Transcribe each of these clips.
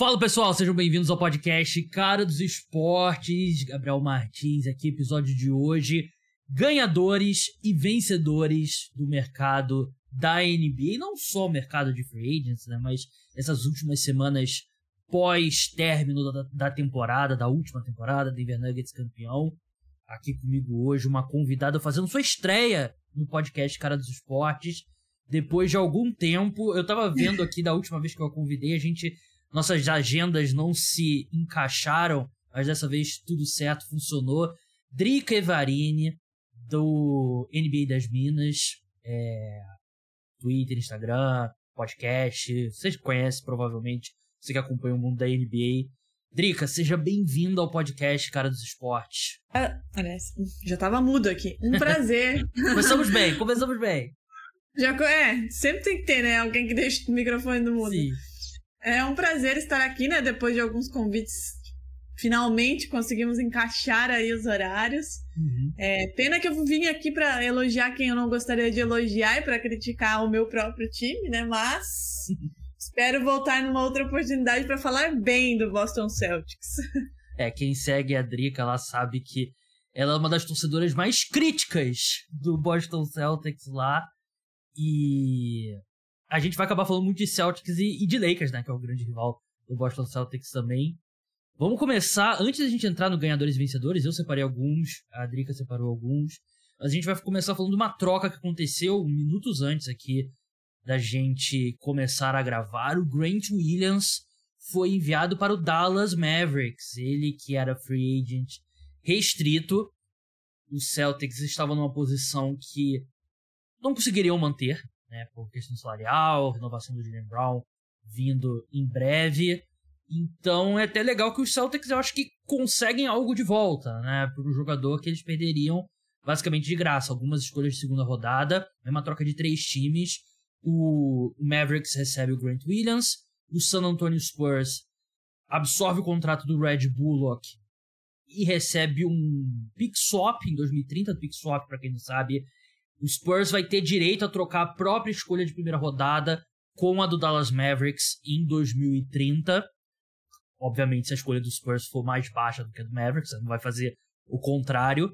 Fala pessoal, sejam bem-vindos ao podcast Cara dos Esportes. Gabriel Martins aqui, episódio de hoje. Ganhadores e vencedores do mercado da NBA, não só o mercado de free agents, né, mas essas últimas semanas pós-término da, da temporada, da última temporada, Denver Nuggets campeão. Aqui comigo hoje uma convidada fazendo sua estreia no podcast Cara dos Esportes. Depois de algum tempo, eu tava vendo aqui da última vez que eu a convidei, a gente nossas agendas não se encaixaram, mas dessa vez tudo certo, funcionou. Drica Evarini, do NBA das Minas, é, Twitter, Instagram, podcast, vocês conhecem provavelmente, você que acompanha o mundo da NBA. Drica, seja bem-vindo ao podcast Cara dos Esportes. Ah, já tava mudo aqui. Um prazer. começamos bem, começamos bem. Já, é, sempre tem que ter, né? Alguém que deixa o microfone no mudo. Sim. É um prazer estar aqui, né? Depois de alguns convites, finalmente conseguimos encaixar aí os horários. Uhum. É, pena que eu vim aqui para elogiar quem eu não gostaria de elogiar e para criticar o meu próprio time, né? Mas espero voltar numa outra oportunidade para falar bem do Boston Celtics. É, quem segue a Drica, ela sabe que ela é uma das torcedoras mais críticas do Boston Celtics lá. E a gente vai acabar falando muito de Celtics e, e, de Lakers, né? Que é o grande rival do Boston Celtics também. Vamos começar, antes da gente entrar no ganhadores e vencedores, eu separei alguns, a Drica separou alguns. A gente vai começar falando de uma troca que aconteceu minutos antes aqui da gente começar a gravar. O Grant Williams foi enviado para o Dallas Mavericks. Ele que era free agent restrito. Os Celtics estavam numa posição que não conseguiriam manter né, por questão salarial, renovação do Jalen Brown vindo em breve. Então é até legal que os Celtics eu acho que conseguem algo de volta, né, para um jogador que eles perderiam basicamente de graça. Algumas escolhas de segunda rodada, é uma troca de três times. O Mavericks recebe o Grant Williams, o San Antonio Spurs absorve o contrato do Red Bullock e recebe um pick swap em 2030. Pick swap, para quem não sabe, o Spurs vai ter direito a trocar a própria escolha de primeira rodada com a do Dallas Mavericks em 2030. Obviamente, se a escolha do Spurs for mais baixa do que a do Mavericks, não vai fazer o contrário.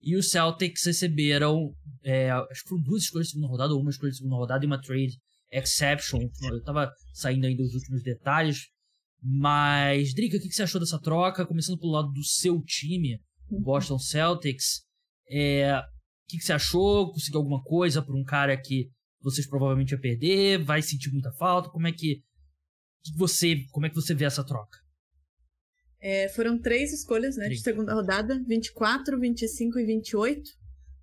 E os Celtics receberam, é, acho que foram duas escolhas de segunda rodada, ou uma escolha de segunda rodada e uma trade exception. Eu tava saindo ainda os últimos detalhes. Mas, Drica, o que você achou dessa troca? Começando pelo lado do seu time, o uhum. Boston Celtics. É, que, que você achou? Conseguiu alguma coisa por um cara que vocês provavelmente iam perder? Vai sentir muita falta? Como é que, que você, como é que você vê essa troca? É, foram três escolhas né, três. de segunda rodada: 24, 25 e 28.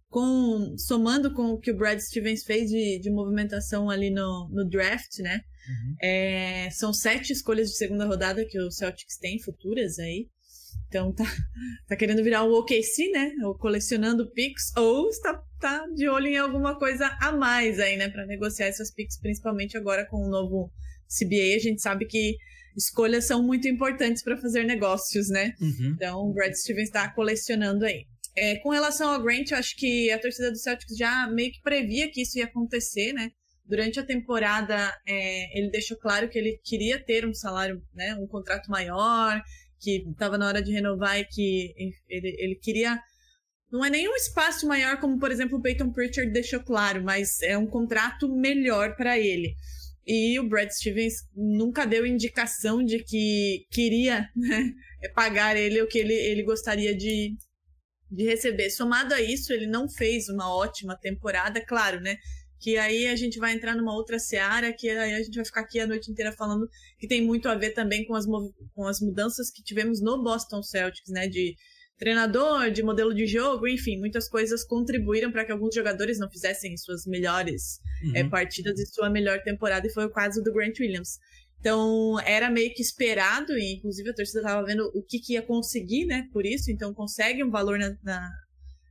Com, somando com o que o Brad Stevens fez de, de movimentação ali no, no draft, né? Uhum. É, são sete escolhas de segunda rodada que o Celtics tem, futuras aí. Então tá, tá querendo virar o OKC, né? Ou colecionando picks, ou está tá de olho em alguma coisa a mais aí, né? Para negociar essas picks, principalmente agora com o novo CBA. A gente sabe que escolhas são muito importantes para fazer negócios, né? Uhum. Então o Brad Stevens está colecionando aí. É, com relação ao Grant, eu acho que a torcida do Celtics já meio que previa que isso ia acontecer, né? Durante a temporada, é, ele deixou claro que ele queria ter um salário, né, um contrato maior, que estava na hora de renovar e que ele, ele queria. Não é nenhum espaço maior, como por exemplo o Peyton Pritchard deixou claro, mas é um contrato melhor para ele. E o Brad Stevens nunca deu indicação de que queria né, pagar ele o que ele, ele gostaria de, de receber. Somado a isso, ele não fez uma ótima temporada, claro, né? Que aí a gente vai entrar numa outra seara, que aí a gente vai ficar aqui a noite inteira falando que tem muito a ver também com as, com as mudanças que tivemos no Boston Celtics, né? De treinador, de modelo de jogo, enfim, muitas coisas contribuíram para que alguns jogadores não fizessem suas melhores uhum. é, partidas e sua melhor temporada, e foi o caso do Grant Williams. Então, era meio que esperado, e inclusive a torcida estava vendo o que, que, ia conseguir, né, por isso, então consegue um valor na, na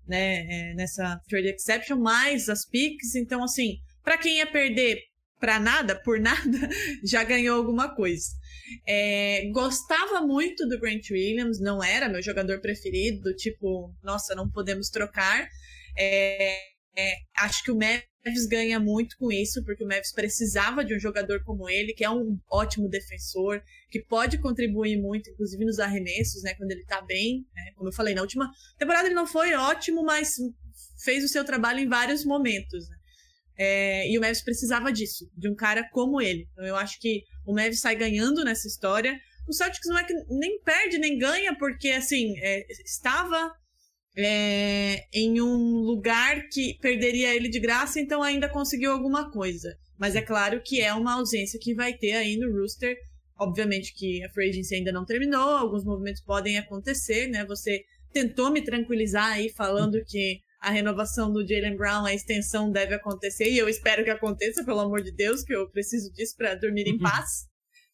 né, é, nessa trade exception, mais as picks. Então, assim, para quem ia perder para nada, por nada, já ganhou alguma coisa. É, gostava muito do Grant Williams, não era meu jogador preferido, tipo, nossa, não podemos trocar. É, é, acho que o Mavericks Mavis ganha muito com isso, porque o Mavis precisava de um jogador como ele, que é um ótimo defensor, que pode contribuir muito, inclusive nos arremessos, né, quando ele tá bem. Né? Como eu falei, na última temporada ele não foi ótimo, mas fez o seu trabalho em vários momentos. Né? É, e o Mavis precisava disso, de um cara como ele. Então eu acho que o Mavis sai ganhando nessa história. O Celtics não é que nem perde nem ganha, porque assim, é, estava é, em um lugar que perderia ele de graça, então ainda conseguiu alguma coisa. Mas é claro que é uma ausência que vai ter aí no Rooster. Obviamente que a free agency ainda não terminou, alguns movimentos podem acontecer, né? Você tentou me tranquilizar aí falando que a renovação do Jalen Brown, a extensão deve acontecer, e eu espero que aconteça, pelo amor de Deus, que eu preciso disso para dormir em paz.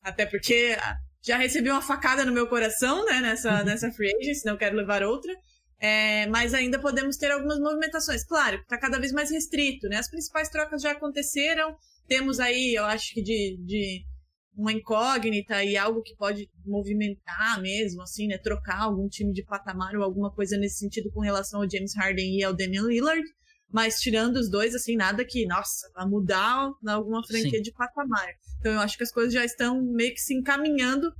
Até porque já recebi uma facada no meu coração, né, nessa, nessa free agency, não quero levar outra. É, mas ainda podemos ter algumas movimentações. Claro, está cada vez mais restrito, né? As principais trocas já aconteceram. Temos aí, eu acho que de, de uma incógnita e algo que pode movimentar mesmo, assim, né? Trocar algum time de patamar ou alguma coisa nesse sentido com relação ao James Harden e ao Damian Lillard. Mas tirando os dois, assim, nada que, nossa, vai mudar alguma franquia Sim. de patamar. Então eu acho que as coisas já estão meio que se encaminhando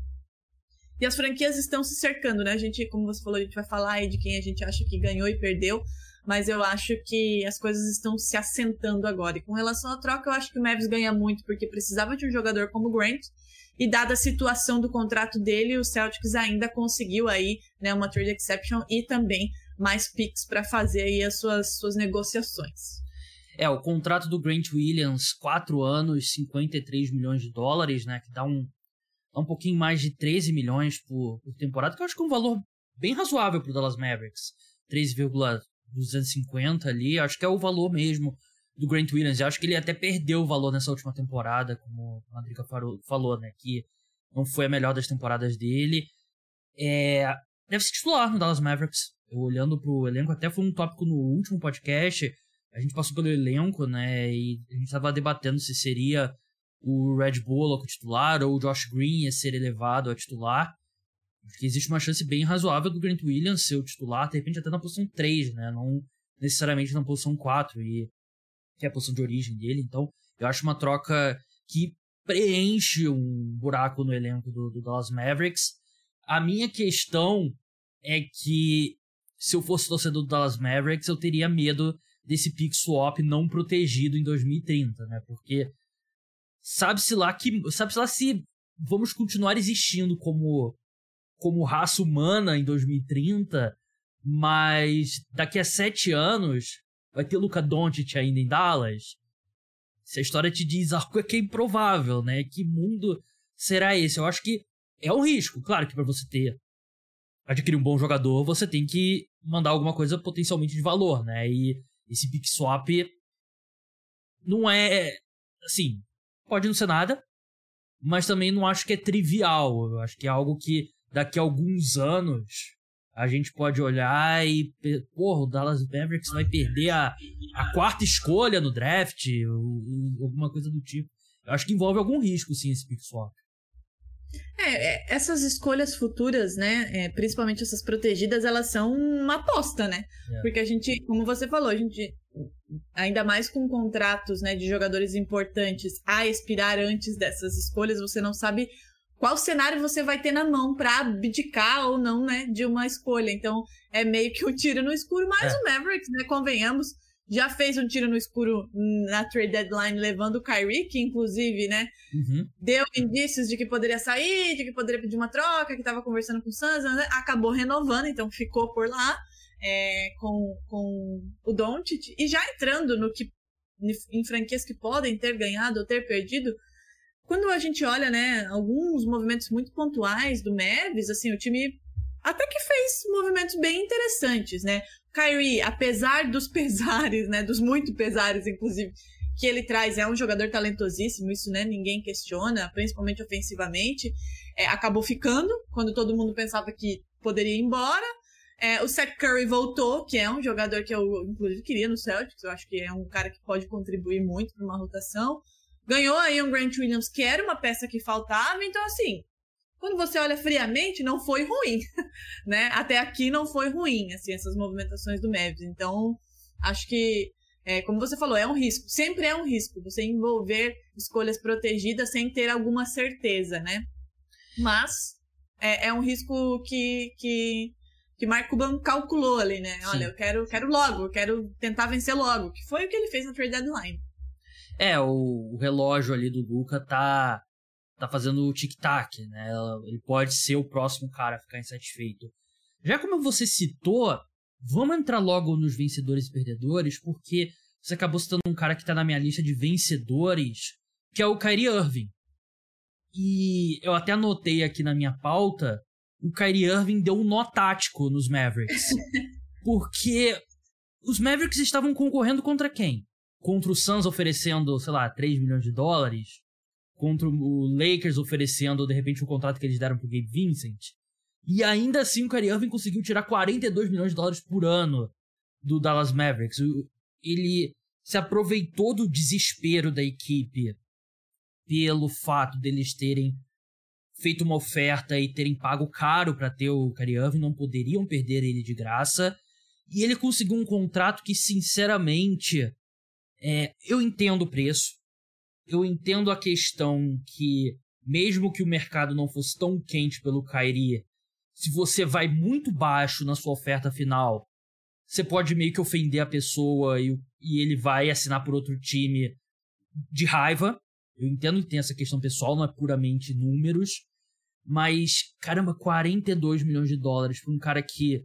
e as franquias estão se cercando, né? A gente, como você falou, a gente vai falar aí de quem a gente acha que ganhou e perdeu, mas eu acho que as coisas estão se assentando agora. E com relação à troca, eu acho que o Mavis ganha muito porque precisava de um jogador como o Grant. E dada a situação do contrato dele, o Celtics ainda conseguiu aí, né, uma trade exception e também mais picks para fazer aí as suas, suas negociações. É, o contrato do Grant Williams, 4 anos, 53 milhões de dólares, né, que dá um um pouquinho mais de 13 milhões por, por temporada, que eu acho que é um valor bem razoável para o Dallas Mavericks. 3,250 ali, acho que é o valor mesmo do Grant Williams. Eu acho que ele até perdeu o valor nessa última temporada, como a Andrica falou, né? Que não foi a melhor das temporadas dele. É, deve se titular no Dallas Mavericks. Eu olhando pro elenco, até foi um tópico no último podcast. A gente passou pelo elenco, né? E a gente estava debatendo se seria o Red Bull o titular ou o Josh Green ia ser elevado a titular. Porque existe uma chance bem razoável do Grant Williams ser o titular, de repente até na posição 3, né? Não necessariamente na posição 4, e, que é a posição de origem dele. Então, eu acho uma troca que preenche um buraco no elenco do, do Dallas Mavericks. A minha questão é que se eu fosse torcedor do Dallas Mavericks, eu teria medo desse pick swap não protegido em 2030, né? Porque sabe-se lá que sabe-se lá se vamos continuar existindo como como raça humana em 2030, mas daqui a sete anos vai ter Luca Doncic ainda em Dallas. Se a história te diz algo é que é improvável, né? Que mundo será esse? Eu acho que é um risco. Claro que para você ter adquirir um bom jogador, você tem que mandar alguma coisa potencialmente de valor, né? E esse pick swap não é assim, pode não ser nada, mas também não acho que é trivial. Eu acho que é algo que daqui a alguns anos a gente pode olhar e, porra, o Dallas Mavericks vai perder a, a quarta escolha no draft, ou, ou, alguma coisa do tipo. Eu acho que envolve algum risco, sim, esse pick swap. É, é, essas escolhas futuras, né, é, principalmente essas protegidas, elas são uma aposta, né? É. Porque a gente, como você falou, a gente ainda mais com contratos, né, de jogadores importantes a expirar antes dessas escolhas, você não sabe qual cenário você vai ter na mão para abdicar ou não, né, de uma escolha. Então, é meio que um tiro no escuro, mas é. o Mavericks, né, convenhamos, já fez um tiro no escuro na trade deadline levando o Kyrie, que inclusive, né, uhum. deu indícios de que poderia sair, de que poderia pedir uma troca, que estava conversando com o Suns, né, acabou renovando, então ficou por lá é, com, com o Doncic e já entrando no que em franquias que podem ter ganhado ou ter perdido, quando a gente olha, né, alguns movimentos muito pontuais do Mavis, assim, o time até que fez movimentos bem interessantes, né? Kyrie, apesar dos pesares, né, dos muito pesares, inclusive, que ele traz, é um jogador talentosíssimo, isso, né, ninguém questiona, principalmente ofensivamente, é, acabou ficando quando todo mundo pensava que poderia ir embora, é, o Seth Curry voltou, que é um jogador que eu, inclusive, queria no Celtics. Eu acho que é um cara que pode contribuir muito para uma rotação. Ganhou aí um Grant Williams, que era uma peça que faltava. Então, assim, quando você olha friamente, não foi ruim, né? Até aqui não foi ruim, assim, essas movimentações do Mavis. Então, acho que é, como você falou, é um risco. Sempre é um risco você envolver escolhas protegidas sem ter alguma certeza, né? Mas é, é um risco que, que, que Mark Cuban calculou ali, né? Sim. Olha, eu quero, quero logo, eu quero tentar vencer logo, que foi o que ele fez na trade deadline. É, o, o relógio ali do Luca tá tá fazendo o tic-tac, né? Ele pode ser o próximo cara a ficar insatisfeito. Já como você citou, vamos entrar logo nos vencedores e perdedores, porque você acabou citando um cara que tá na minha lista de vencedores, que é o Kyrie Irving. E eu até anotei aqui na minha pauta, o Kyrie Irving deu um nó tático nos Mavericks. porque os Mavericks estavam concorrendo contra quem? Contra o Suns oferecendo, sei lá, 3 milhões de dólares? Contra o Lakers oferecendo, de repente, o contrato que eles deram pro Gabe Vincent. E ainda assim o Kyrie Irving conseguiu tirar 42 milhões de dólares por ano do Dallas Mavericks. Ele se aproveitou do desespero da equipe pelo fato deles terem feito uma oferta e terem pago caro para ter o Kyrie Irving, não poderiam perder ele de graça. E ele conseguiu um contrato que, sinceramente, é, eu entendo o preço eu entendo a questão que, mesmo que o mercado não fosse tão quente pelo Kyrie, se você vai muito baixo na sua oferta final, você pode meio que ofender a pessoa e, e ele vai assinar por outro time de raiva. Eu entendo que tem essa questão pessoal, não é puramente números. Mas, caramba, 42 milhões de dólares para um cara que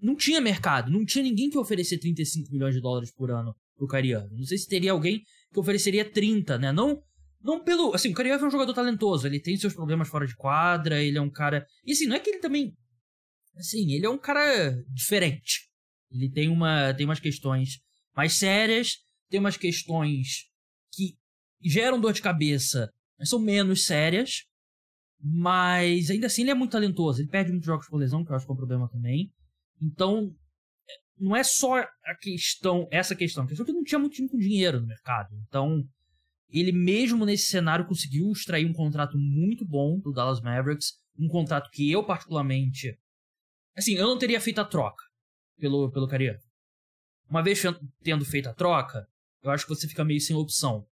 não tinha mercado, não tinha ninguém que oferecer 35 milhões de dólares por ano pro Kyrie Não sei se teria alguém que ofereceria 30, né? Não não pelo. Assim, o Kyrie é um jogador talentoso, ele tem seus problemas fora de quadra, ele é um cara. E assim, não é que ele também. Assim, ele é um cara diferente. Ele tem, uma, tem umas questões mais sérias, tem umas questões que geram dor de cabeça, mas são menos sérias. Mas ainda assim ele é muito talentoso. Ele perde muitos jogos por lesão, que eu acho que é um problema também. Então, não é só a questão, essa questão, a questão é que não tinha muito time com dinheiro no mercado. Então, ele mesmo nesse cenário conseguiu extrair um contrato muito bom do Dallas Mavericks, um contrato que eu particularmente, assim, eu não teria feito a troca pelo pelo Kyrie. Uma vez tendo feito a troca, eu acho que você fica meio sem opção.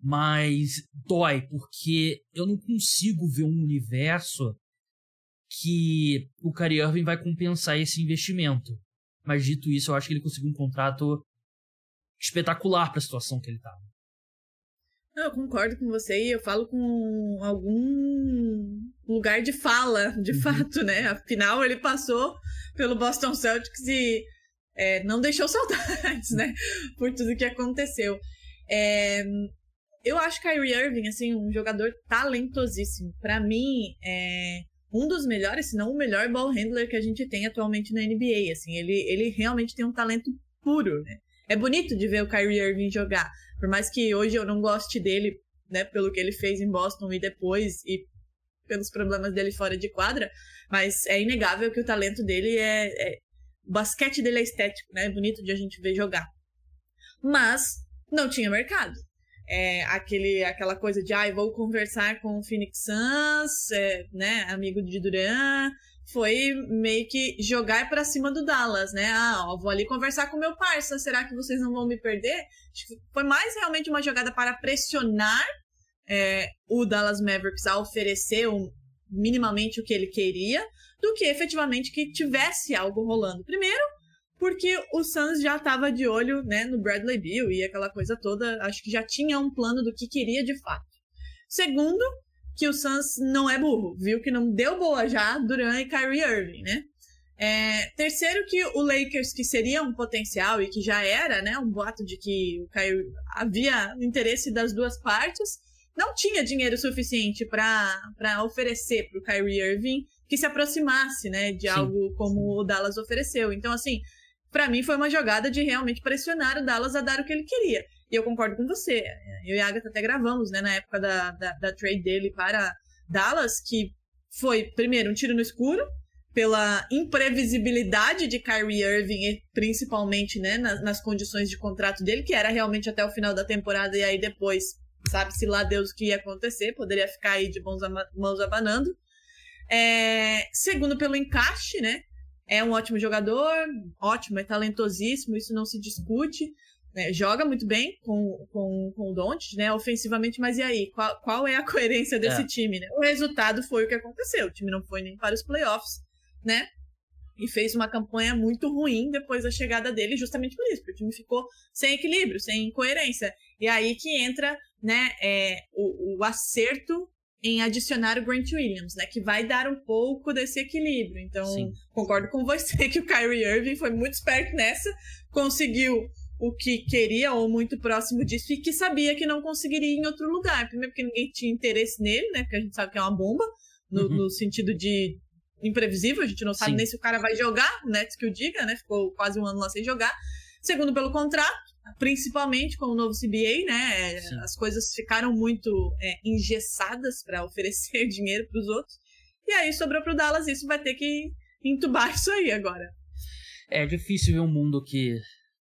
Mas dói, porque eu não consigo ver um universo que o Kyrie Irving vai compensar esse investimento. Mas dito isso, eu acho que ele conseguiu um contrato espetacular para a situação que ele estava. Eu concordo com você e eu falo com algum lugar de fala, de uhum. fato, né? Afinal, ele passou pelo Boston Celtics e é, não deixou saudades, né? Por tudo que aconteceu. É, eu acho Kyrie Irving, assim, um jogador talentosíssimo. Para mim, é, um dos melhores, se não o melhor ball handler que a gente tem atualmente na NBA. Assim, ele, ele realmente tem um talento puro, né? É bonito de ver o Kyrie Irving jogar. Por mais que hoje eu não goste dele, né, pelo que ele fez em Boston e depois, e pelos problemas dele fora de quadra, mas é inegável que o talento dele é. é o basquete dele é estético, né? É bonito de a gente ver jogar. Mas não tinha mercado é, aquele, aquela coisa de, ah, vou conversar com o Phoenix Suns, é, né, amigo de Duran, foi meio que jogar para cima do Dallas, né? Ah, ó, vou ali conversar com meu parça, será que vocês não vão me perder? Foi mais realmente uma jogada para pressionar é, o Dallas Mavericks a oferecer um, minimamente o que ele queria, do que efetivamente que tivesse algo rolando. Primeiro, porque o Suns já estava de olho né, no Bradley Beal e aquela coisa toda, acho que já tinha um plano do que queria de fato. Segundo, que o Suns não é burro, viu que não deu boa já Duran e Kyrie Irving, né? É, terceiro, que o Lakers, que seria um potencial e que já era né, um boato de que o Kyrie, havia interesse das duas partes, não tinha dinheiro suficiente para oferecer para o Kyrie Irving que se aproximasse né, de Sim. algo como o Dallas ofereceu. Então, assim, para mim foi uma jogada de realmente pressionar o Dallas a dar o que ele queria. E eu concordo com você. Eu e a Agatha até gravamos, né, na época da, da, da trade dele para Dallas, que foi, primeiro, um tiro no escuro, pela imprevisibilidade de Kyrie Irving, principalmente né, nas, nas, condições de contrato dele, que era realmente até o final da temporada, e aí depois, sabe-se lá Deus o que ia acontecer, poderia ficar aí de mãos, mãos abanando. É, segundo, pelo encaixe, né? É um ótimo jogador, ótimo, é talentosíssimo, isso não se discute. né, joga muito bem com, com, com o Doncic, né, ofensivamente, mas e aí? Qual, qual é a coerência desse é. time, né? O resultado foi o que aconteceu. O time não foi nem para os playoffs, né? E fez uma campanha muito ruim depois da chegada dele, justamente por isso, porque o time ficou sem equilíbrio, sem coerência. E aí que entra, né, é, o, o acerto em adicionar o Grant Williams, né? Que vai dar um pouco desse equilíbrio. Então, Sim. concordo com você que o Kyrie Irving foi muito esperto nessa, conseguiu o que queria ou muito próximo disso e que sabia que não conseguiria em outro lugar. Primeiro porque ninguém tinha interesse nele, né? Porque a gente sabe que é uma bomba, no, uhum. no sentido de imprevisível, a gente não sabe Sim. nem se o cara vai jogar, Nets que o diga, né? Ficou quase um ano lá sem jogar. Segundo, pelo contrato, principalmente com o novo CBA, né? Sim. As coisas ficaram muito é, engessadas para oferecer dinheiro para os outros. E aí sobrou para o Dallas, isso vai ter que entubar isso aí agora. É difícil ver um mundo que,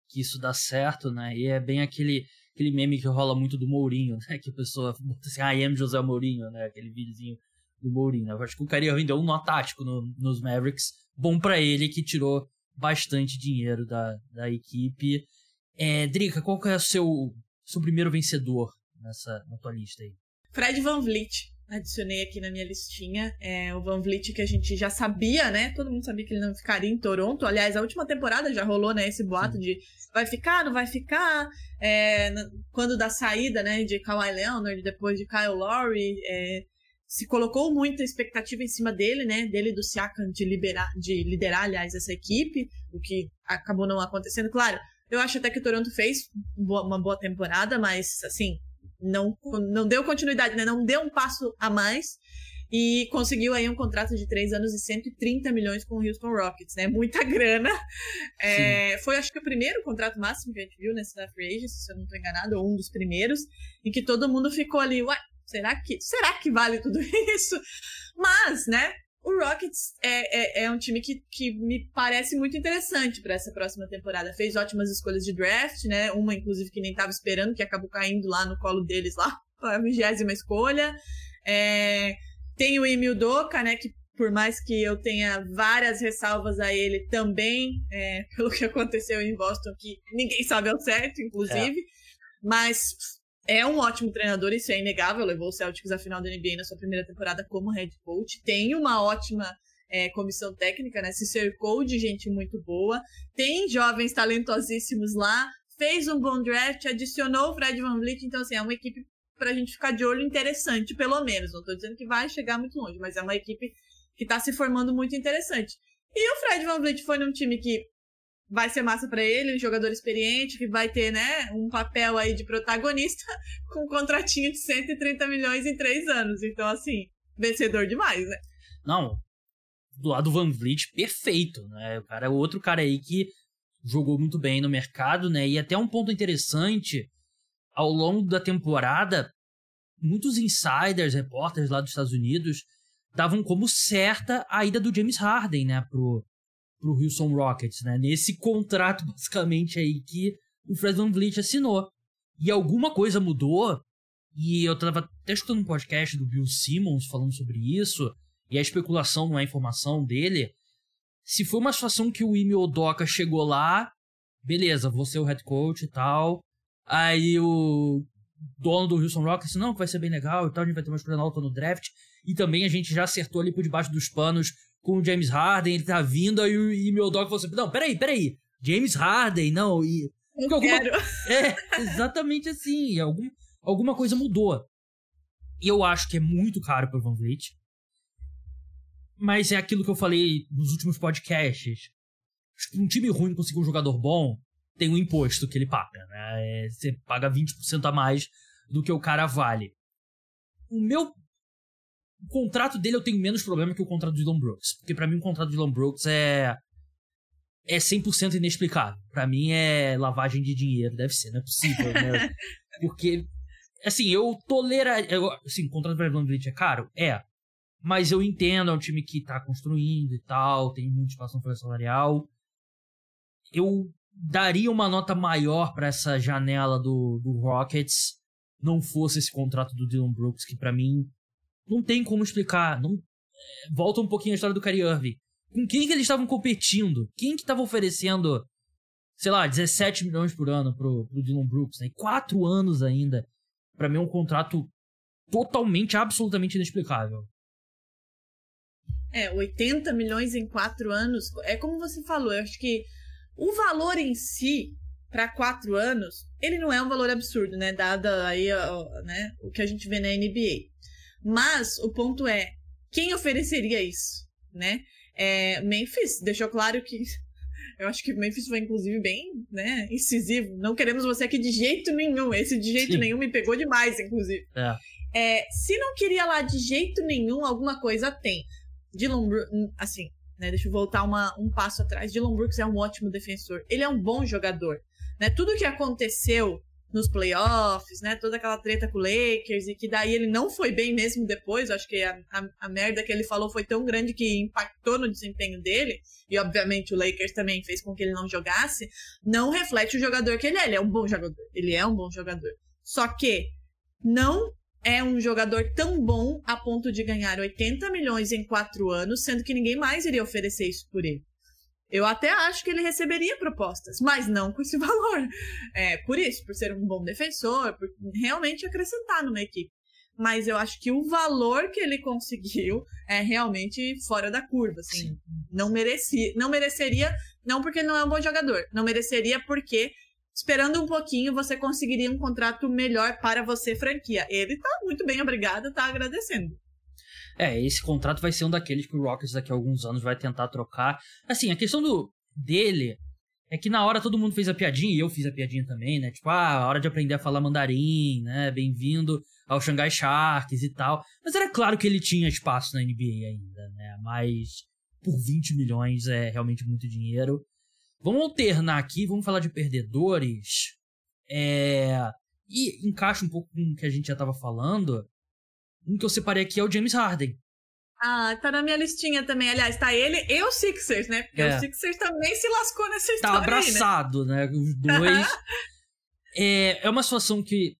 que isso dá certo, né? E é bem aquele, aquele meme que rola muito do Mourinho, né? Que a pessoa bota assim, ah, I am José Mourinho, né? Aquele videozinho do Mourinho. Eu acho que o Kyrie vendeu um nó tático no, nos Mavericks. Bom para ele, que tirou bastante dinheiro da, da equipe. É, Drica, qual que é o seu, seu primeiro vencedor nessa, na tua lista aí? Fred Van Vliet. Adicionei aqui na minha listinha. É o Van Vliet que a gente já sabia, né? Todo mundo sabia que ele não ficaria em Toronto. Aliás, a última temporada já rolou, né? Esse boato Sim. de vai ficar, não vai ficar. É, quando da saída, né? De Kawhi Leonard, depois de Kyle Lowry. É, se colocou muita expectativa em cima dele, né? Dele do Siakam de, liberar, de liderar, aliás, essa equipe, o que acabou não acontecendo. Claro, eu acho até que o Toronto fez uma boa temporada, mas assim, não, não deu continuidade, né? Não deu um passo a mais e conseguiu aí um contrato de três anos e 130 milhões com o Houston Rockets, né? Muita grana. É, foi, acho que, o primeiro contrato máximo que a gente viu nessa Free Agency, se eu não estou enganado, ou um dos primeiros, em que todo mundo ficou ali, ué, será que, será que vale tudo isso? Mas, né? O Rockets é, é, é, um time que, que me parece muito interessante para essa próxima temporada. Fez ótimas escolhas de draft, né? Uma, inclusive, que nem estava esperando, que acabou caindo lá no colo deles, lá, a vigésima escolha. É, tem o Emil Doca, né? Que por mais que eu tenha várias ressalvas a ele também, é, pelo que aconteceu em Boston, que ninguém sabe ao certo, inclusive. É. Mas é um ótimo treinador, isso é inegável. Levou o Celtics à final da NBA na sua primeira temporada como head coach. Tem uma ótima é, comissão técnica, né? Se cercou de gente muito boa. Tem jovens talentosíssimos lá. Fez um bom draft, adicionou o Fred Van Vliet. Então, assim, é uma equipe pra gente ficar de olho interessante, pelo menos. Não tô dizendo que vai chegar muito longe, mas é uma equipe que tá se formando muito interessante. E o Fred Van Vliet foi num time que vai ser massa para ele, um jogador experiente que vai ter, né, um papel aí de protagonista com um contratinho de 130 milhões em três anos. Então, assim, vencedor demais, né? Não, do lado do Van Vliet, perfeito, né? O cara é outro cara aí que jogou muito bem no mercado, né? E até um ponto interessante, ao longo da temporada, muitos insiders, repórteres lá dos Estados Unidos, davam como certa a ida do James Harden, né, pro, pro Houston Rockets, né? Nesse contrato, basicamente, aí que o Fred Van Vliet assinou. E alguma coisa mudou, e eu tava até escutando um podcast do Bill Simmons falando sobre isso, e a especulação não é informação dele. Se foi uma situação que o Ime Odoka chegou lá, beleza, vou ser o head coach e tal. Aí o dono do Houston Rockets, não, que vai ser bem legal e tal, a gente vai ter uma escolha alta no draft. E também a gente já acertou ali por debaixo dos panos com o James Harden, ele tá vindo, aí e meu dog falou assim, não, peraí, peraí, James Harden, não, e... Eu alguma... quero. É, exatamente assim, algum, alguma coisa mudou. E eu acho que é muito caro pro Van Vliet. Mas é aquilo que eu falei nos últimos podcasts. Um time ruim conseguir um jogador bom, tem um imposto que ele paga, né? É, você paga 20% a mais do que o cara vale. O meu o contrato dele eu tenho menos problema que o contrato do Dylan Brooks. Porque para mim o contrato do Dylan Brooks é. É 100% inexplicável. para mim é lavagem de dinheiro, deve ser, não é possível, né? Porque, assim, eu toleraria. Assim, o contrato do Dylan Brooks é caro? É. Mas eu entendo, é um time que tá construindo e tal, tem muita espaço no salarial. Eu daria uma nota maior para essa janela do, do Rockets não fosse esse contrato do Dylan Brooks, que para mim não tem como explicar. Não... É, volta um pouquinho a história do Kyrie Irving. Com quem que eles estavam competindo? Quem que estava oferecendo sei lá, 17 milhões por ano pro, pro Dylan Brooks, né? Quatro anos ainda. para mim é um contrato totalmente, absolutamente inexplicável. É, 80 milhões em quatro anos. É como você falou, eu acho que o valor em si, para quatro anos, ele não é um valor absurdo, né? Dada aí né, o que a gente vê na NBA. Mas o ponto é, quem ofereceria isso, né? É, Memphis deixou claro que eu acho que Memphis foi, inclusive, bem né, incisivo. Não queremos você aqui de jeito nenhum. Esse de jeito Sim. nenhum me pegou demais, inclusive. É. É, se não queria lá de jeito nenhum, alguma coisa tem. Dylan Brooks, assim, né, deixa eu voltar uma, um passo atrás. Dylan Brooks é um ótimo defensor. Ele é um bom jogador. Né? Tudo que aconteceu nos playoffs, né? Toda aquela treta com o Lakers e que daí ele não foi bem mesmo depois. Acho que a, a, a, merda que ele falou foi tão grande que impactou no desempenho dele. E obviamente o Lakers também fez com que ele não jogasse. Não reflete o jogador que ele é. Ele é um bom jogador. Ele é um bom jogador. Só que não é um jogador tão bom a ponto de ganhar 80 milhões em quatro anos, sendo que ninguém mais iria oferecer isso por ele. Eu até acho que ele receberia propostas, mas não com esse valor. É, por isso, por ser um bom defensor, por realmente acrescentar numa equipe. Mas eu acho que o valor que ele conseguiu é realmente fora da curva, assim. Não merecia, não mereceria, não porque não é um bom jogador, não mereceria porque esperando um pouquinho você conseguiria um contrato melhor para você franquia. Ele tá muito bem, obrigado, tá agradecendo. É, esse contrato vai ser um daqueles que o Rockets daqui a alguns anos vai tentar trocar. Assim, a questão do dele é que na hora todo mundo fez a piadinha, e eu fiz a piadinha também, né? Tipo, ah, hora de aprender a falar mandarim, né? Bem-vindo ao Shanghai Sharks e tal. Mas era claro que ele tinha espaço na NBA ainda, né? Mas por 20 milhões é realmente muito dinheiro. Vamos alternar aqui, vamos falar de perdedores. É... E encaixa um pouco com o que a gente já estava falando. Um que eu separei aqui é o James Harden. Ah, tá na minha listinha também. Aliás, tá ele e o Sixers, né? Porque é. o Sixers também se lascou nessa tá história. Tá abraçado, aí, né? né? Os dois. é, é uma situação que,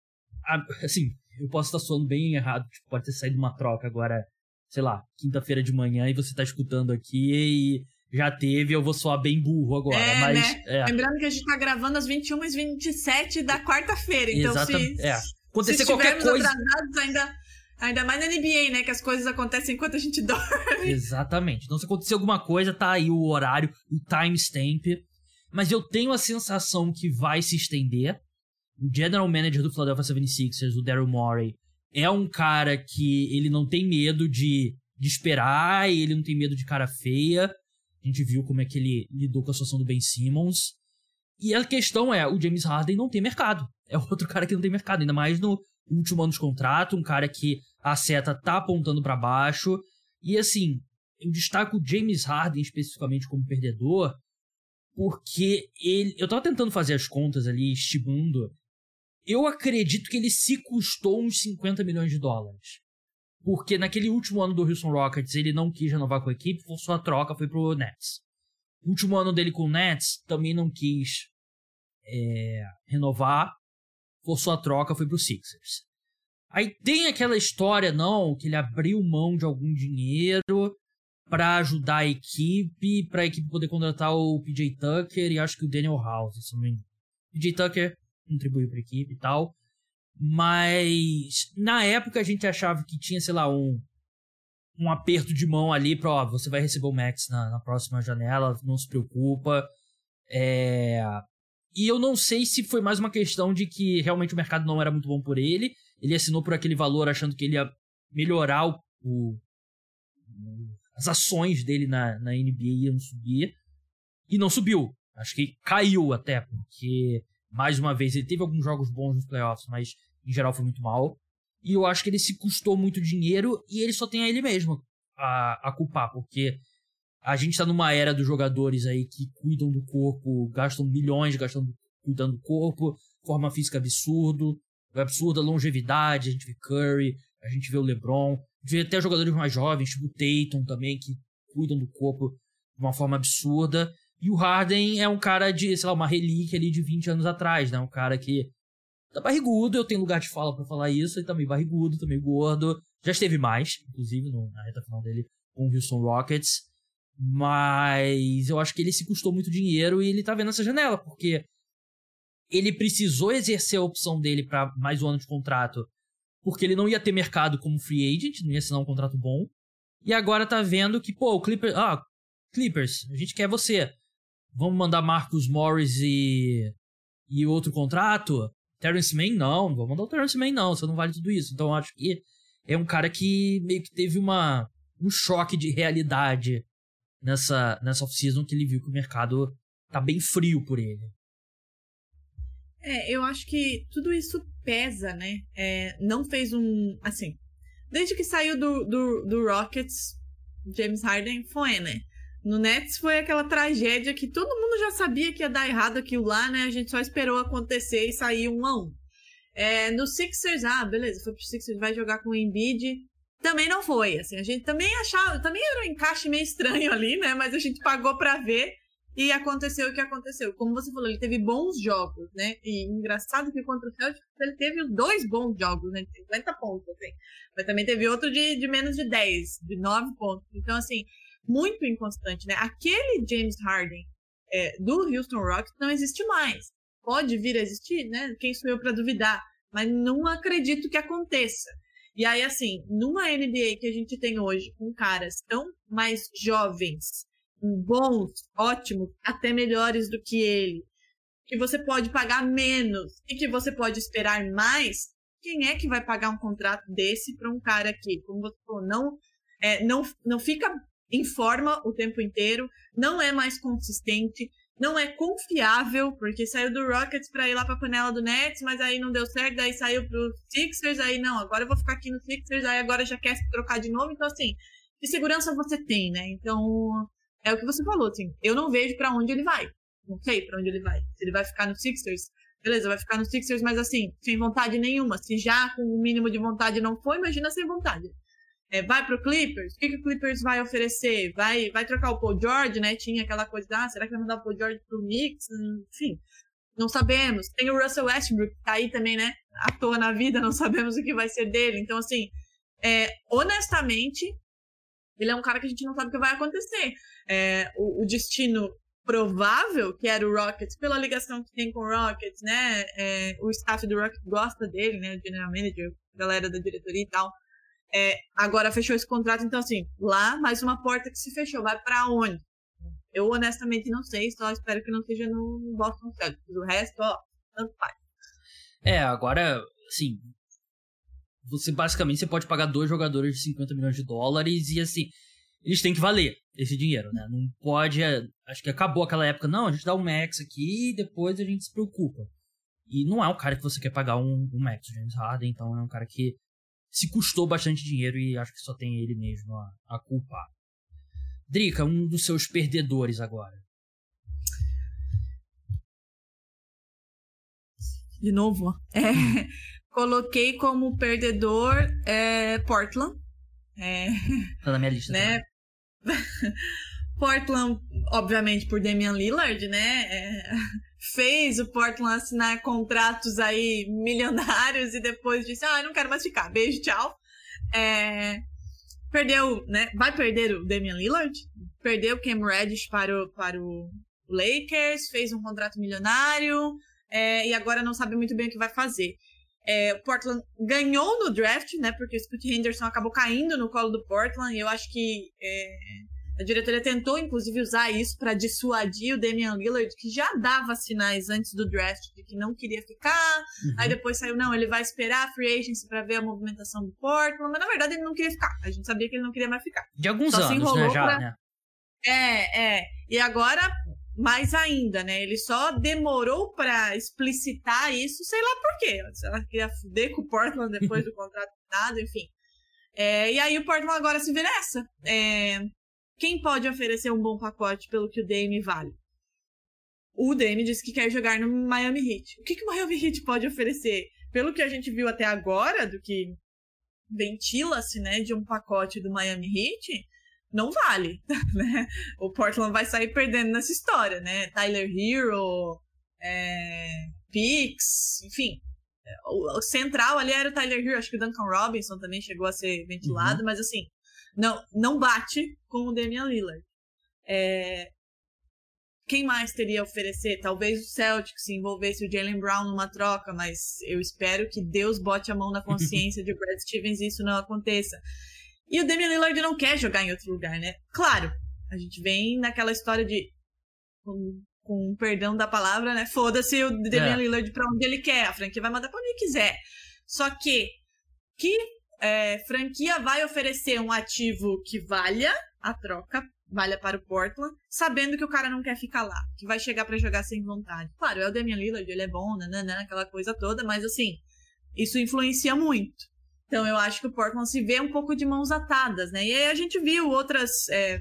assim, eu posso estar soando bem errado. Tipo, pode ter saído uma troca agora, sei lá, quinta-feira de manhã e você tá escutando aqui e já teve, eu vou soar bem burro agora. É, mas, né? É. Lembrando que a gente tá gravando às 21h27 da quarta-feira. Então, se, é. Acontecer se qualquer coisa. atrasados, ainda Ainda mais na NBA, né? Que as coisas acontecem enquanto a gente dorme. Exatamente. Então, se acontecer alguma coisa, tá aí o horário, o timestamp. Mas eu tenho a sensação que vai se estender. O general manager do Philadelphia 76ers, o Daryl Morey, é um cara que ele não tem medo de, de esperar ele não tem medo de cara feia. A gente viu como é que ele lidou com a situação do Ben Simmons. E a questão é, o James Harden não tem mercado. É outro cara que não tem mercado, ainda mais no último ano de contrato, um cara que a seta tá apontando para baixo. E assim, eu destaco o James Harden especificamente como perdedor, porque ele. Eu tava tentando fazer as contas ali, estimando. Eu acredito que ele se custou uns 50 milhões de dólares. Porque naquele último ano do Houston Rockets ele não quis renovar com a equipe, por sua troca foi pro Nets. O último ano dele com o Nets também não quis é, renovar, por sua troca foi pro Sixers. Aí tem aquela história, não, que ele abriu mão de algum dinheiro para ajudar a equipe, para a equipe poder contratar o PJ Tucker e acho que o Daniel House, se não me engano. PJ Tucker contribuiu para a equipe e tal. Mas na época a gente achava que tinha, sei lá, um, um aperto de mão ali para, ó, você vai receber o Max na, na próxima janela, não se preocupa. É... E eu não sei se foi mais uma questão de que realmente o mercado não era muito bom por ele ele assinou por aquele valor achando que ele ia melhorar o, o as ações dele na, na NBA iam subir. E não subiu. Acho que caiu até, porque, mais uma vez, ele teve alguns jogos bons nos playoffs, mas em geral foi muito mal. E eu acho que ele se custou muito dinheiro e ele só tem a ele mesmo a, a culpar, porque a gente tá numa era dos jogadores aí que cuidam do corpo, gastam milhões gastando, cuidando do corpo, forma física absurdo, absurda longevidade, a gente vê Curry, a gente vê o LeBron, vê até jogadores mais jovens, tipo o Tatum também, que cuidam do corpo de uma forma absurda. E o Harden é um cara de, sei lá, uma relíquia ali de 20 anos atrás, né? Um cara que tá barrigudo, eu tenho lugar de fala para falar isso, ele tá meio barrigudo, tá meio gordo. Já esteve mais, inclusive, na reta final dele com o Houston Rockets. Mas eu acho que ele se custou muito dinheiro e ele tá vendo essa janela, porque ele precisou exercer a opção dele para mais um ano de contrato, porque ele não ia ter mercado como free agent, não ia assinar um contrato bom. E agora tá vendo que, pô, o Clippers, ah, Clippers, a gente quer você. Vamos mandar Marcus Morris e e outro contrato? Terrence Mann não, não vou mandar o Terrence Mann não, você não vale tudo isso. Então eu acho que é um cara que meio que teve uma um choque de realidade nessa, nessa off-season que ele viu que o mercado tá bem frio por ele. É, eu acho que tudo isso pesa, né? É, não fez um. Assim, desde que saiu do, do, do Rockets, James Harden foi, né? No Nets foi aquela tragédia que todo mundo já sabia que ia dar errado aquilo lá, né? A gente só esperou acontecer e sair um a um. É, no Sixers, ah, beleza, foi pro Sixers, vai jogar com o Embiid também não foi, assim, a gente também achava, também era um encaixe meio estranho ali, né, mas a gente pagou para ver e aconteceu o que aconteceu. Como você falou, ele teve bons jogos, né, e engraçado que contra o Celtics ele teve dois bons jogos, né, de 50 pontos, assim, mas também teve outro de, de menos de 10, de 9 pontos, então, assim, muito inconstante, né, aquele James Harden é, do Houston Rockets não existe mais. Pode vir a existir, né, quem sou eu para duvidar, mas não acredito que aconteça. E aí, assim, numa NBA que a gente tem hoje, com caras tão mais jovens, bons, ótimos, até melhores do que ele, que você pode pagar menos e que você pode esperar mais, quem é que vai pagar um contrato desse para um cara que, como você falou, não, é, não, não fica em forma o tempo inteiro, não é mais consistente, não é confiável, porque saiu do Rockets para ir lá para a panela do Nets, mas aí não deu certo, daí saiu pro Sixers, aí não, agora eu vou ficar aqui no Sixers, aí agora já quer se trocar de novo, então assim, que segurança você tem, né? Então, é o que você falou, assim, eu não vejo para onde ele vai. Não sei para onde ele vai. Se ele vai ficar no Sixers, beleza, vai ficar no Sixers, mas assim, sem vontade nenhuma. Se já com o mínimo de vontade não foi, imagina sem vontade. É, vai pro Clippers? O que, que o Clippers vai oferecer? Vai, vai trocar o Paul George, né? Tinha aquela coisa, ah, será que vai mandar o Paul George pro Knicks? Enfim, não sabemos. Tem o Russell Westbrook, que tá aí também, né? À toa na vida, não sabemos o que vai ser dele. Então, assim, é, honestamente, ele é um cara que a gente não sabe o que vai acontecer. É, o, o, destino provável, que era o Rockets, pela ligação que tem com o Rockets, né? É, o staff do Rockets gosta dele, né? O general manager, galera da diretoria e tal. É, agora fechou esse contrato, então assim, lá mais uma porta que se fechou. Vai para onde? Eu honestamente não sei, só espero que não seja no Boston Celtics. O resto, ó, tanto faz. É, agora, assim, você basicamente você pode pagar dois jogadores de 50 milhões de dólares e assim, eles têm que valer esse dinheiro, né? Não pode, é, acho que acabou aquela época, não, a gente dá um max aqui e depois a gente se preocupa. E não é um cara que você quer pagar um, um max, James Harden, então é um cara que se custou bastante dinheiro e acho que só tem ele mesmo a, a culpar. Drica, um dos seus perdedores agora. De novo, é, coloquei como perdedor é, Portland. É, tá na minha lista. Né? Portland, obviamente, por Damian Lillard, né? É, fez o Portland assinar contratos aí milionários e depois disse, ah, não quero mais ficar, beijo, tchau. É, perdeu, né? Vai perder o Damian Lillard, perdeu o Cam Reddish para o, para o Lakers, fez um contrato milionário é, e agora não sabe muito bem o que vai fazer. É, Portland ganhou no draft, né? Porque o Scott Henderson acabou caindo no colo do Portland. E eu acho que é, a diretoria tentou, inclusive, usar isso para dissuadir o Damian Lillard, que já dava sinais antes do draft de que não queria ficar. Uhum. Aí depois saiu, não, ele vai esperar a free agency para ver a movimentação do Portland. Mas na verdade ele não queria ficar. A gente sabia que ele não queria mais ficar. De alguns Só anos, né? Já, pra... né? É, é. E agora, mais ainda, né? Ele só demorou para explicitar isso, sei lá por quê. Se ela queria fuder com o Portland depois do contrato nada, enfim. É, e aí o Portland agora se vê nessa. É, quem pode oferecer um bom pacote pelo que o Dame vale? O Dame disse que quer jogar no Miami Heat. O que, que o Miami Heat pode oferecer? Pelo que a gente viu até agora, do que ventila-se, né, de um pacote do Miami Heat, não vale, né? O Portland vai sair perdendo nessa história, né? Tyler Hero, é, Pix, enfim. O, central ali era o Tyler Hero, acho que o Duncan Robinson também chegou a ser ventilado, uhum. mas assim, não, não bate com o Damian Lillard. É... Quem mais teria a oferecer? Talvez o Celtic se envolvesse o Jalen Brown numa troca, mas eu espero que Deus bote a mão na consciência de Brad Stevens e isso não aconteça. E o Damian Lillard não quer jogar em outro lugar, né? Claro, a gente vem naquela história de com, com perdão da palavra, né? Foda-se o Damian é. Lillard pra onde ele quer. A franquia vai mandar pra onde ele quiser. Só que que é, franquia vai oferecer um ativo que valha a troca, valha para o Portland, sabendo que o cara não quer ficar lá, que vai chegar para jogar sem vontade. Claro, é o Damian Lillard, ele é bom, nananã, aquela coisa toda, mas assim, isso influencia muito. Então eu acho que o Portland se vê um pouco de mãos atadas, né? E aí a gente viu outras é,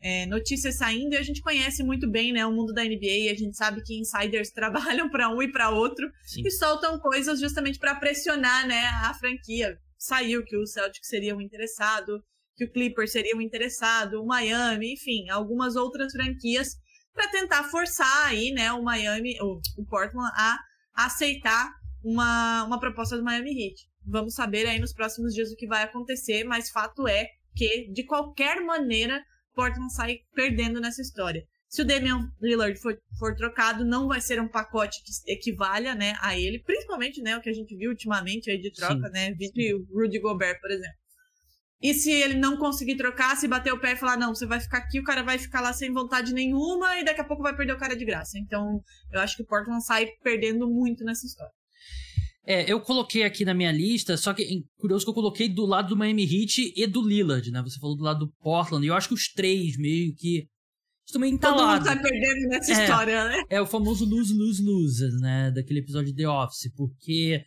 é, notícias saindo e a gente conhece muito bem né, o mundo da NBA. A gente sabe que insiders trabalham para um e para outro Sim. e soltam coisas justamente para pressionar né, a franquia. Saiu que o Celtic seria um interessado, que o Clippers seria um interessado, o Miami, enfim, algumas outras franquias para tentar forçar aí, né, o Miami, o, o Portland a aceitar uma, uma proposta do Miami Heat. Vamos saber aí nos próximos dias o que vai acontecer, mas fato é que de qualquer maneira Portland sai perdendo nessa história. Se o Damian Lillard for, for, trocado, não vai ser um pacote que equivalha, né, a ele, principalmente, né, o que a gente viu ultimamente aí de troca, Sim. né, vídeo o Rudy Gobert, por exemplo. E se ele não conseguir trocar, se bater o pé e falar, não, você vai ficar aqui, o cara vai ficar lá sem vontade nenhuma e daqui a pouco vai perder o cara de graça. Então, eu acho que o Portland sai perdendo muito nessa história. É, eu coloquei aqui na minha lista, só que curioso que eu coloquei do lado do Miami Heat e do Lillard, né? Você falou do lado do Portland, e eu acho que os três meio que entalados. Todo mundo tá perdendo nessa é, história, né? É o famoso lose, lose, lose, né? Daquele episódio de The Office, porque...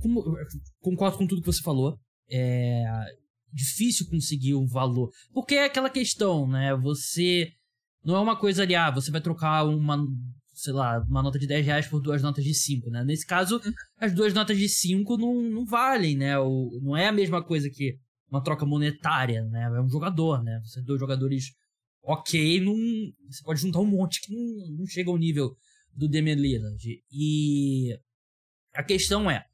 Como, concordo com tudo que você falou. É difícil conseguir um valor. Porque é aquela questão, né? Você... Não é uma coisa ali, ah, você vai trocar uma sei lá, uma nota de 10 reais por duas notas de 5, né? Nesse caso, uhum. as duas notas de 5 não, não valem, né? O, não é a mesma coisa que uma troca monetária, né? É um jogador, né? Você dois jogadores ok, não, você pode juntar um monte que não, não chega ao nível do Damian Lillard. E a questão é,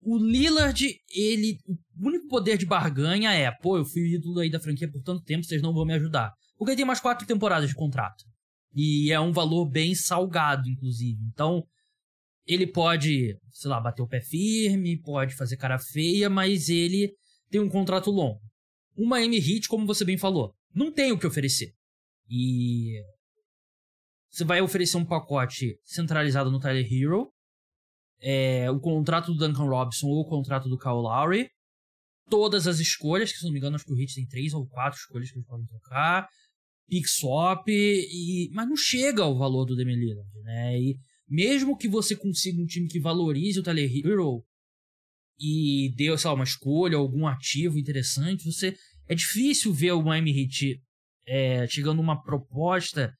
o Lillard, ele, o único poder de barganha é, pô, eu fui ídolo aí da franquia por tanto tempo, vocês não vão me ajudar. Porque ele tem mais quatro temporadas de contrato. E é um valor bem salgado, inclusive. Então, ele pode, sei lá, bater o pé firme, pode fazer cara feia, mas ele tem um contrato longo. O Miami Heat, como você bem falou, não tem o que oferecer. E você vai oferecer um pacote centralizado no Tyler Hero, é, o contrato do Duncan Robinson ou o contrato do Kyle Lowry, todas as escolhas, que se não me engano acho que o Heat tem três ou quatro escolhas que eles podem trocar, pick swap, e, mas não chega ao valor do Damian Lillard, né? E mesmo que você consiga um time que valorize o Tyler Hero e dê, sei lá, uma escolha, algum ativo interessante, você é difícil ver o Miami Heat é, chegando uma proposta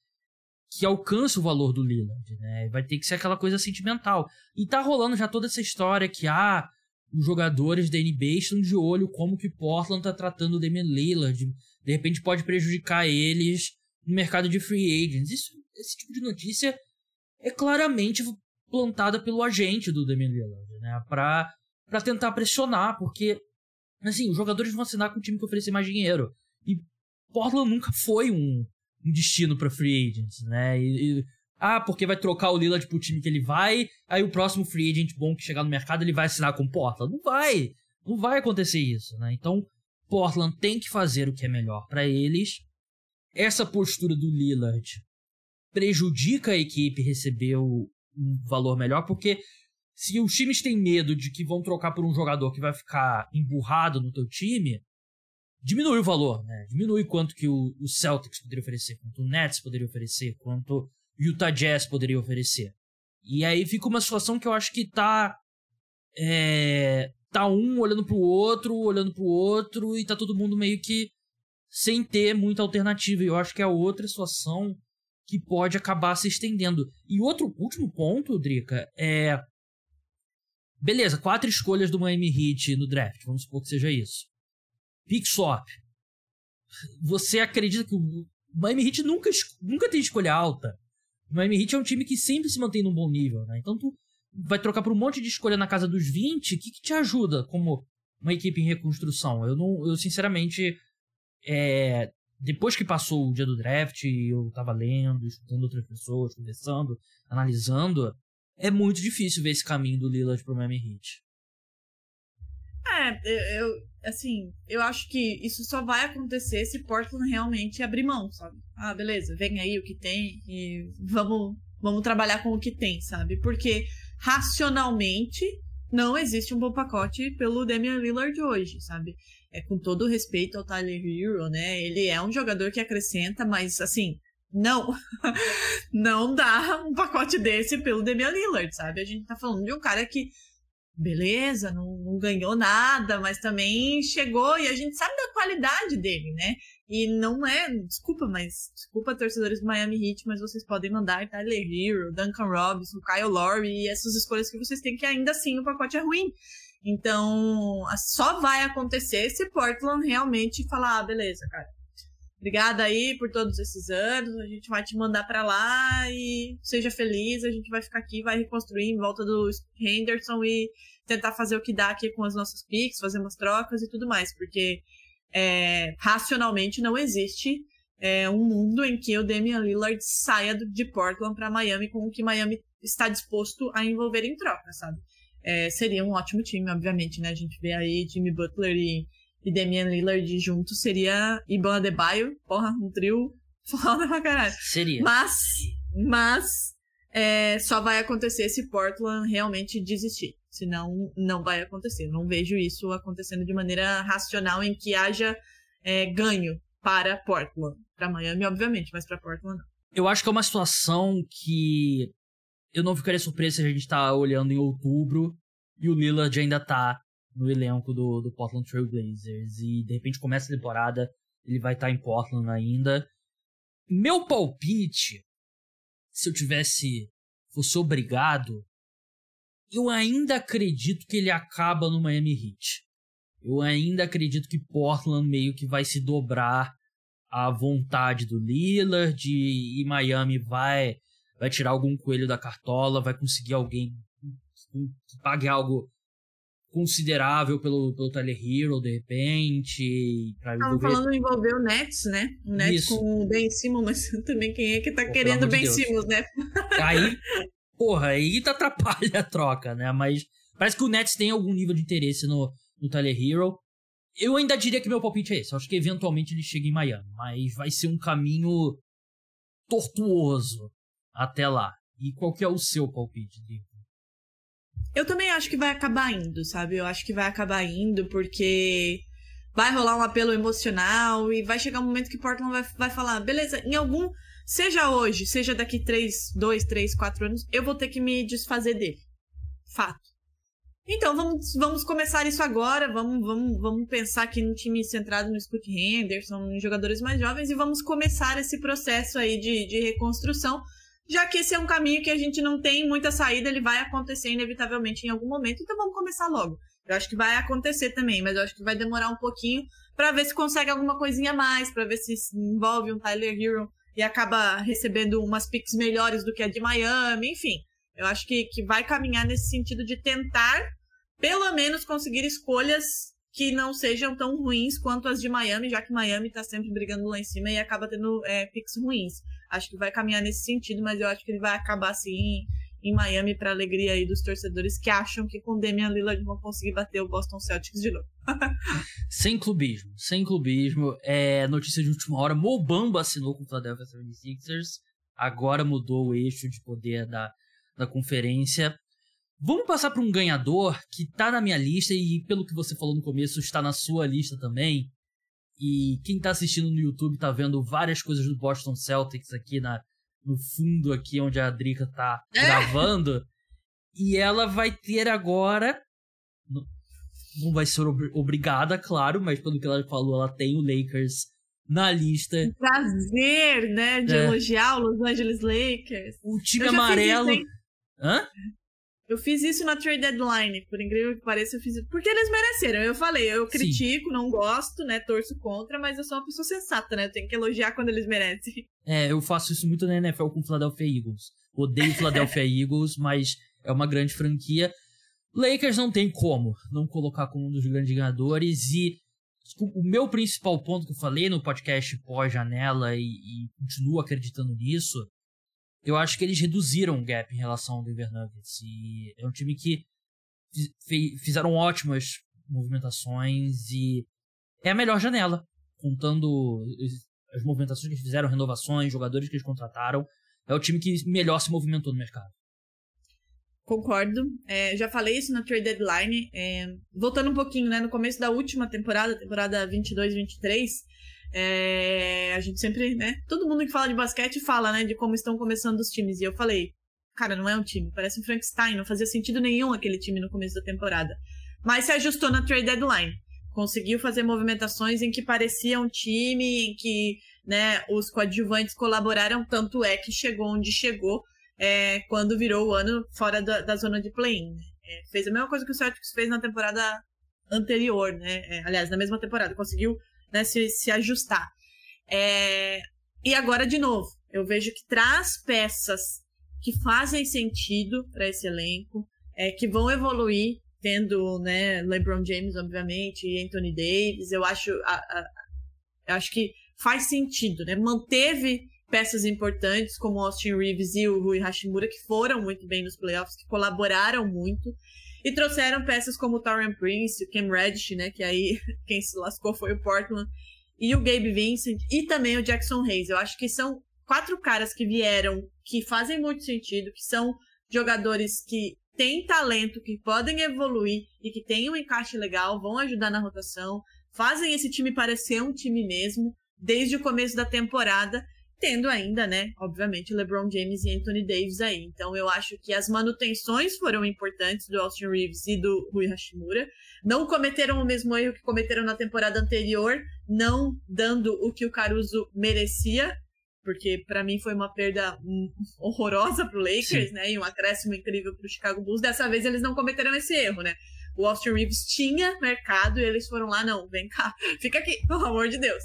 que alcance o valor do Lillard, né? Vai ter que ser aquela coisa sentimental. E tá rolando já toda essa história que, ah, os jogadores da NBA estão de olho como que Portland tá tratando o Damian Lillard. De repente pode prejudicar eles no mercado de free agents. Isso, esse tipo de notícia é claramente plantada pelo agente do Damian Lillard, né? Pra tentar pressionar, porque, assim, os jogadores vão assinar com o time que oferecer mais dinheiro. E Portland nunca foi um, um destino para free agents, né? E, e, ah, porque vai trocar o Lillard pro time que ele vai, aí o próximo free agent bom que chegar no mercado ele vai assinar com Portland. Não vai! Não vai acontecer isso, né? Então, Portland tem que fazer o que é melhor para eles. Essa postura do Lillard prejudica a equipe receber um valor melhor, porque se os times têm medo de que vão trocar por um jogador que vai ficar emburrado no teu time, diminui o valor, né? Diminui quanto que o, o Celtics poderia oferecer, quanto o Nets poderia oferecer, quanto o Utah Jazz poderia oferecer. E aí fica uma situação que eu acho que tá é, tá um olhando pro outro, olhando pro outro, e tá todo mundo meio que sem ter muita alternativa. E eu acho que é outra situação que pode acabar se estendendo. E outro último ponto, Drica, é. Beleza, quatro escolhas do Miami Heat no draft, vamos supor que seja isso. Pick swap. Você acredita que o Miami Heat nunca, nunca tem escolha alta? O Miami Heat é um time que sempre se mantém num bom nível, né? Então tu vai trocar por um monte de escolha na casa dos 20, o que, que te ajuda como uma equipe em reconstrução? Eu não, eu sinceramente é, depois que passou o dia do draft, eu tava lendo, escutando outras pessoas, conversando, analisando, é muito difícil ver esse caminho do Lillard pro Miami Heat. É, eu, assim, eu acho que isso só vai acontecer se Portland realmente abrir mão, sabe? Ah, beleza, vem aí o que tem e vamos, vamos trabalhar com o que tem, sabe? Porque racionalmente não existe um bom pacote pelo Damian Lillard hoje, sabe? É com todo respeito ao Tyler Hero, né? Ele é um jogador que acrescenta, mas assim, não. não dá um pacote desse pelo Damian Lillard, sabe? A gente tá falando de um cara que beleza, não, não, ganhou nada, mas também chegou e a gente sabe da qualidade dele, né? E não é, desculpa, mas desculpa torcedores do Miami Heat, mas vocês podem mandar Tyler Hero, Duncan Robinson, Kyle Lowry e essas escolhas que vocês têm que ainda assim o pacote é ruim. Então, só vai acontecer se Portland realmente falar, ah, beleza, cara. Obrigada aí por todos esses anos. A gente vai te mandar para lá e seja feliz. A gente vai ficar aqui, vai reconstruir em volta do Henderson e tentar fazer o que dá aqui com as nossas picks, fazer umas trocas e tudo mais, porque é, racionalmente não existe é, um mundo em que o Damian Lillard saia de Portland para Miami com o que Miami está disposto a envolver em troca, sabe? É, seria um ótimo time, obviamente, né? A gente vê aí Jimmy Butler e e Damian Lillard junto seria Iban Adebayo, porra, um trio foda pra caralho. Seria. Mas, mas, é, só vai acontecer se Portland realmente desistir. Senão, não vai acontecer. Não vejo isso acontecendo de maneira racional em que haja é, ganho para Portland. Para Miami, obviamente, mas para Portland não. Eu acho que é uma situação que eu não ficaria surpreso se a gente tá olhando em outubro e o Lillard ainda tá no elenco do, do Portland Trail Blazers. E de repente começa a temporada, ele vai estar tá em Portland ainda. Meu palpite, se eu tivesse. fosse obrigado, eu ainda acredito que ele acaba no Miami Heat. Eu ainda acredito que Portland meio que vai se dobrar à vontade do Lillard e Miami vai vai tirar algum coelho da cartola, vai conseguir alguém que pague algo considerável pelo, pelo Tyler Hero, de repente. Estavam falando envolver o Nets, né? O Nets Isso. com o Ben Simmons, mas também quem é que tá Pô, querendo Ben de Simmons, né? Aí, porra, aí tá atrapalha a troca, né? Mas parece que o Nets tem algum nível de interesse no, no Tyler Hero. Eu ainda diria que meu palpite é esse. Eu acho que eventualmente ele chega em Miami, mas vai ser um caminho tortuoso até lá. E qual que é o seu palpite, Diego? Eu também acho que vai acabar indo, sabe? Eu acho que vai acabar indo porque vai rolar um apelo emocional e vai chegar um momento que Portland vai, vai falar, beleza, em algum, seja hoje, seja daqui 3, 2, 3, 4 anos, eu vou ter que me desfazer dele. Fato. Então, vamos, vamos começar isso agora, vamos, vamos, vamos pensar aqui no time centrado no Scott Henderson, em jogadores mais jovens, e vamos começar esse processo aí de, de reconstrução já que esse é um caminho que a gente não tem muita saída, ele vai acontecer inevitavelmente em algum momento, então vamos começar logo. Eu acho que vai acontecer também, mas eu acho que vai demorar um pouquinho para ver se consegue alguma coisinha mais, para ver se envolve um Tyler Hero e acaba recebendo umas picks melhores do que a de Miami, enfim. Eu acho que, que vai caminhar nesse sentido de tentar, pelo menos, conseguir escolhas que não sejam tão ruins quanto as de Miami, já que Miami tá sempre brigando lá em cima e acaba tendo é, picks ruins. Acho que vai caminhar nesse sentido, mas eu acho que ele vai acabar assim em, Miami para alegria aí dos torcedores que acham que com Damian Lillard vão conseguir bater o Boston Celtics de novo. sem clubismo, sem clubismo. É, notícia de última hora, Mo Bamba assinou com o Philadelphia 76ers. Agora mudou o eixo de poder da, da conferência. Vamos passar para um ganhador que tá na minha lista e, pelo que você falou no começo, está na sua lista também. E quem tá assistindo no YouTube tá vendo várias coisas do Boston Celtics aqui na, no fundo, aqui onde a Drica tá é. gravando. E ela vai ter agora. Não vai ser obrigada, claro, mas pelo que ela falou, ela tem o Lakers na lista. Prazer, né? De é. elogiar o Los Angeles Lakers. O time amarelo. Isso, Hã? Eu fiz isso na trade deadline, por incrível que pareça, eu fiz isso. Porque eles mereceram. Eu falei, eu critico, Sim. não gosto, né? Torço contra, mas eu sou uma pessoa sensata, né? Eu tenho que elogiar quando eles merecem. É, eu faço isso muito na NFL com o Philadelphia Eagles. Odeio o Philadelphia Eagles, mas é uma grande franquia. Lakers não tem como não colocar como um dos grandes ganhadores e o meu principal ponto que eu falei no podcast pós-janela e, e continuo acreditando nisso, eu acho que eles reduziram o gap em relação ao Denver Nuggets. E é um time que fizeram ótimas movimentações e é a melhor janela, contando as movimentações que eles fizeram, renovações, jogadores que eles contrataram. É o time que melhor se movimentou no mercado. Concordo. É, já falei isso na trade deadline. É, voltando um pouquinho, né? No começo da última temporada, temporada 22-23, é, a gente sempre, né? Todo mundo que fala de basquete fala, né? De como estão começando os times. E eu falei, cara, não é um time, parece um Frankenstein. Não fazia sentido nenhum aquele time no começo da temporada. Mas se ajustou na trade deadline. Conseguiu fazer movimentações em que parecia um time, em que né, os coadjuvantes colaboraram, tanto é que chegou onde chegou é, quando virou o ano fora da, da zona de play-in. Né? É, fez a mesma coisa que o Celtics fez na temporada anterior, né? É, aliás, na mesma temporada, conseguiu né, se, se ajustar. É, e agora, de novo, eu vejo que traz peças que fazem sentido para esse elenco, é, que vão evoluir, tendo né, LeBron James, obviamente, e Anthony Davis. Eu acho, a, a, eu acho que faz sentido, né? Manteve peças importantes como Austin Reeves e o Rui Hashimura, que foram muito bem nos playoffs, que colaboraram muito. E trouxeram peças como o Torren Prince, o Cam Reddish, né? Que aí quem se lascou foi o Portland. E o Gabe Vincent e também o Jackson Hayes. Eu acho que são quatro caras que vieram, que fazem muito sentido, que são jogadores que têm talento, que podem evoluir e que têm um encaixe legal, vão ajudar na rotação, fazem esse time parecer um time mesmo desde o começo da temporada tendo ainda, né, obviamente, LeBron James e Anthony Davis aí. Então eu acho que as manutenções foram importantes do Austin Reeves e do Rui Hashimura. Não cometeram o mesmo erro que cometeram na temporada anterior, não dando o que o Caruso merecia, porque para mim foi uma perda horrorosa pro Lakers, Sim. né, e um acréscimo incrível pro Chicago Bulls. Dessa vez eles não cometeram esse erro, né? O Austin Reeves tinha mercado e eles foram lá, não, vem cá, fica aqui, pelo amor de Deus.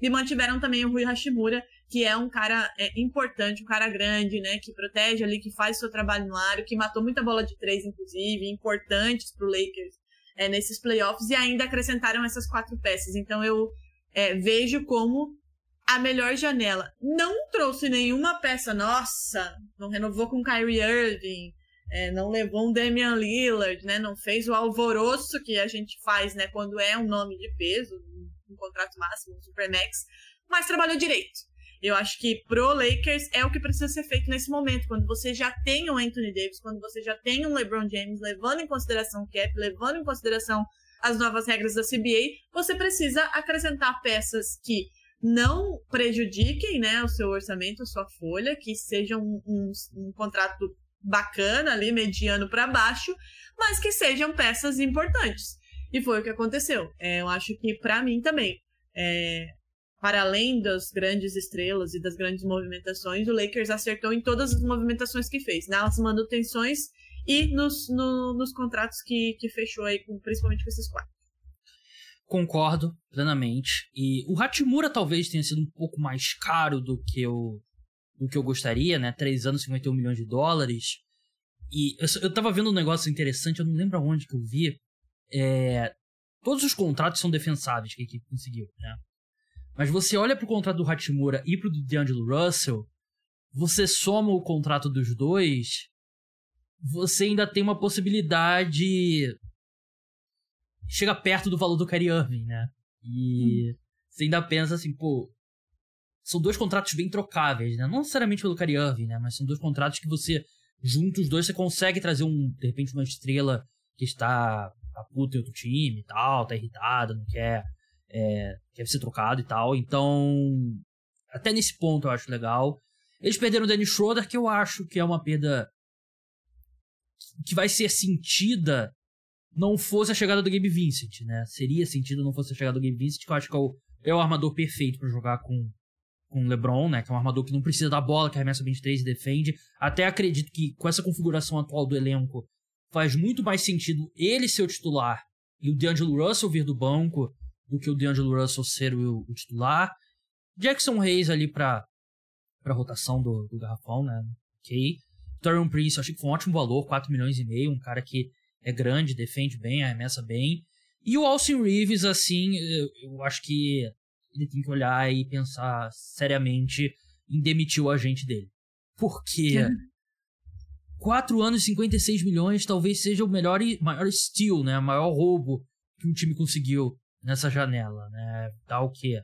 E mantiveram também o Rui Hashimura, que é um cara é, importante, um cara grande, né? Que protege ali, que faz seu trabalho no aro, que matou muita bola de três, inclusive, importantes pro Lakers é, nesses playoffs, e ainda acrescentaram essas quatro peças. Então eu é, vejo como a melhor janela. Não trouxe nenhuma peça, nossa, não renovou com Kyrie Irving, é, não levou um Damian Lillard, né? Não fez o alvoroço que a gente faz, né? Quando é um nome de peso, um contrato máximo, um Supermax, mas trabalhou direito. Eu acho que pro Lakers é o que precisa ser feito nesse momento, quando você já tem um Anthony Davis, quando você já tem um LeBron James, levando em consideração o cap, levando em consideração as novas regras da CBA, você precisa acrescentar peças que não prejudiquem né, o seu orçamento, a sua folha, que sejam um, um, um contrato bacana ali, mediano para baixo, mas que sejam peças importantes. E foi o que aconteceu. É, eu acho que, para mim também, é, para além das grandes estrelas e das grandes movimentações, o Lakers acertou em todas as movimentações que fez, nas manutenções e nos, no, nos contratos que, que fechou aí, com, principalmente com esses quatro. Concordo plenamente. E o Hatimura talvez tenha sido um pouco mais caro do que eu, do que eu gostaria, né? Três anos, 51 milhões de dólares. E eu, eu tava vendo um negócio interessante, eu não lembro aonde que eu vi. É, todos os contratos são defensáveis que a equipe conseguiu, né? Mas você olha pro contrato do Hachimura e pro do D'Angelo Russell, você soma o contrato dos dois, você ainda tem uma possibilidade. Chega perto do valor do Kyrie Irving, né? E hum. você ainda pensa assim, pô. São dois contratos bem trocáveis, né? Não necessariamente pelo Kyrie Irving, né? Mas são dois contratos que você, juntos os dois, você consegue trazer um, de repente, uma estrela que está a puta em outro time e tal, tá irritada, não quer é, quer ser trocado e tal. Então, até nesse ponto eu acho legal. Eles perderam o Danny Schroeder, que eu acho que é uma perda que vai ser sentida não fosse a chegada do Gabe Vincent, né? Seria sentido não fosse a chegada do Gabe Vincent, que eu acho que é o, é o armador perfeito para jogar com com o LeBron, né? Que é um armador que não precisa da bola, que arremessa 23 e defende. Até acredito que com essa configuração atual do elenco faz muito mais sentido ele ser o titular e o D'Angelo Russell vir do banco do que o D'Angelo Russell ser o, o titular. Jackson Hayes ali pra, pra rotação do, do garrafão, né? Ok. Torian Prince, eu achei que foi um ótimo valor, 4 milhões e meio, um cara que é grande, defende bem, arremessa bem. E o Austin Reeves, assim, eu acho que ele tem que olhar e pensar seriamente em demitir o agente dele. Porque 4 anos e 56 milhões talvez seja o melhor maior steal, né? O maior roubo que um time conseguiu nessa janela, né? Dá o quê?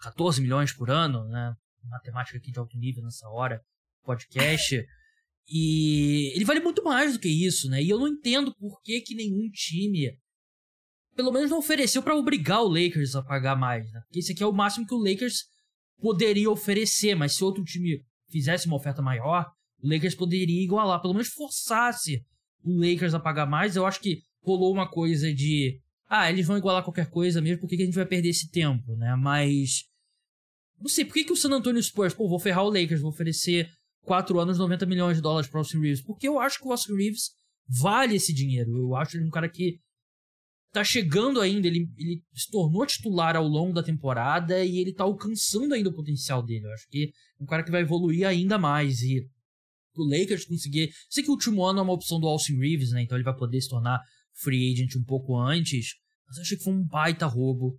14 milhões por ano, né? Matemática aqui de alto nível nessa hora, podcast. e ele vale muito mais do que isso, né? E eu não entendo por que, que nenhum time pelo menos não ofereceu para obrigar o Lakers a pagar mais, né? Porque esse aqui é o máximo que o Lakers poderia oferecer, mas se outro time fizesse uma oferta maior, o Lakers poderia igualar, pelo menos forçasse o Lakers a pagar mais. Eu acho que rolou uma coisa de, ah, eles vão igualar qualquer coisa mesmo, por que, a gente vai perder esse tempo, né? Mas não sei, por que, que o San Antonio Spurs, pô, vou ferrar o Lakers, vou oferecer 4 anos 90 milhões de dólares para o Austin Reeves? Porque eu acho que o Austin Reeves vale esse dinheiro. Eu acho ele um cara que tá chegando ainda, ele, ele se tornou titular ao longo da temporada e ele tá alcançando ainda o potencial dele. Eu acho que é um cara que vai evoluir ainda mais e o Lakers conseguir. Sei que o último ano é uma opção do Austin Reeves, né? Então ele vai poder se tornar free agent um pouco antes. Mas eu achei que foi um baita roubo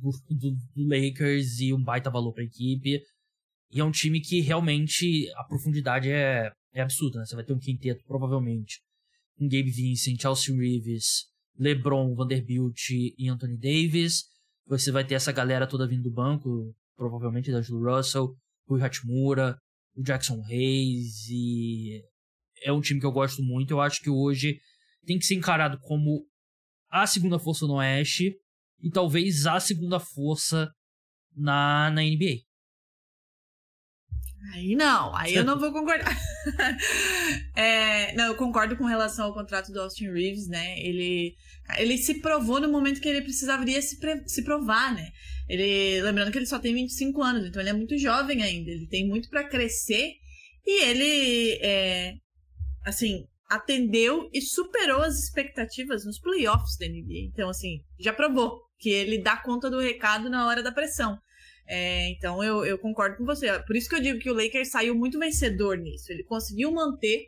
do, do, do Lakers e um baita valor pra equipe. E é um time que realmente a profundidade é, é absurda, né? Você vai ter um quinteto, provavelmente, com Gabe Vincent, Austin Reeves, LeBron, Vanderbilt e Anthony Davis. Você vai ter essa galera toda vindo do banco, provavelmente da Jules Russell, Rui Hachimura, o Jackson Hayes e é um time que eu gosto muito. Eu acho que hoje tem que ser encarado como a segunda força no Oeste e talvez a segunda força na, na NBA. Aí não, aí eu não vou concordar. é, não, eu concordo com relação ao contrato do Austin Reeves, né? Ele, ele se provou no momento que ele precisaria se, se provar, né? Ele, lembrando que ele só tem 25 anos, então ele é muito jovem ainda, ele tem muito para crescer e ele, é, assim, atendeu e superou as expectativas nos playoffs da NBA. Então, assim, já provou que ele dá conta do recado na hora da pressão. É, então eu, eu concordo com você. Por isso que eu digo que o Lakers saiu muito vencedor nisso. Ele conseguiu manter,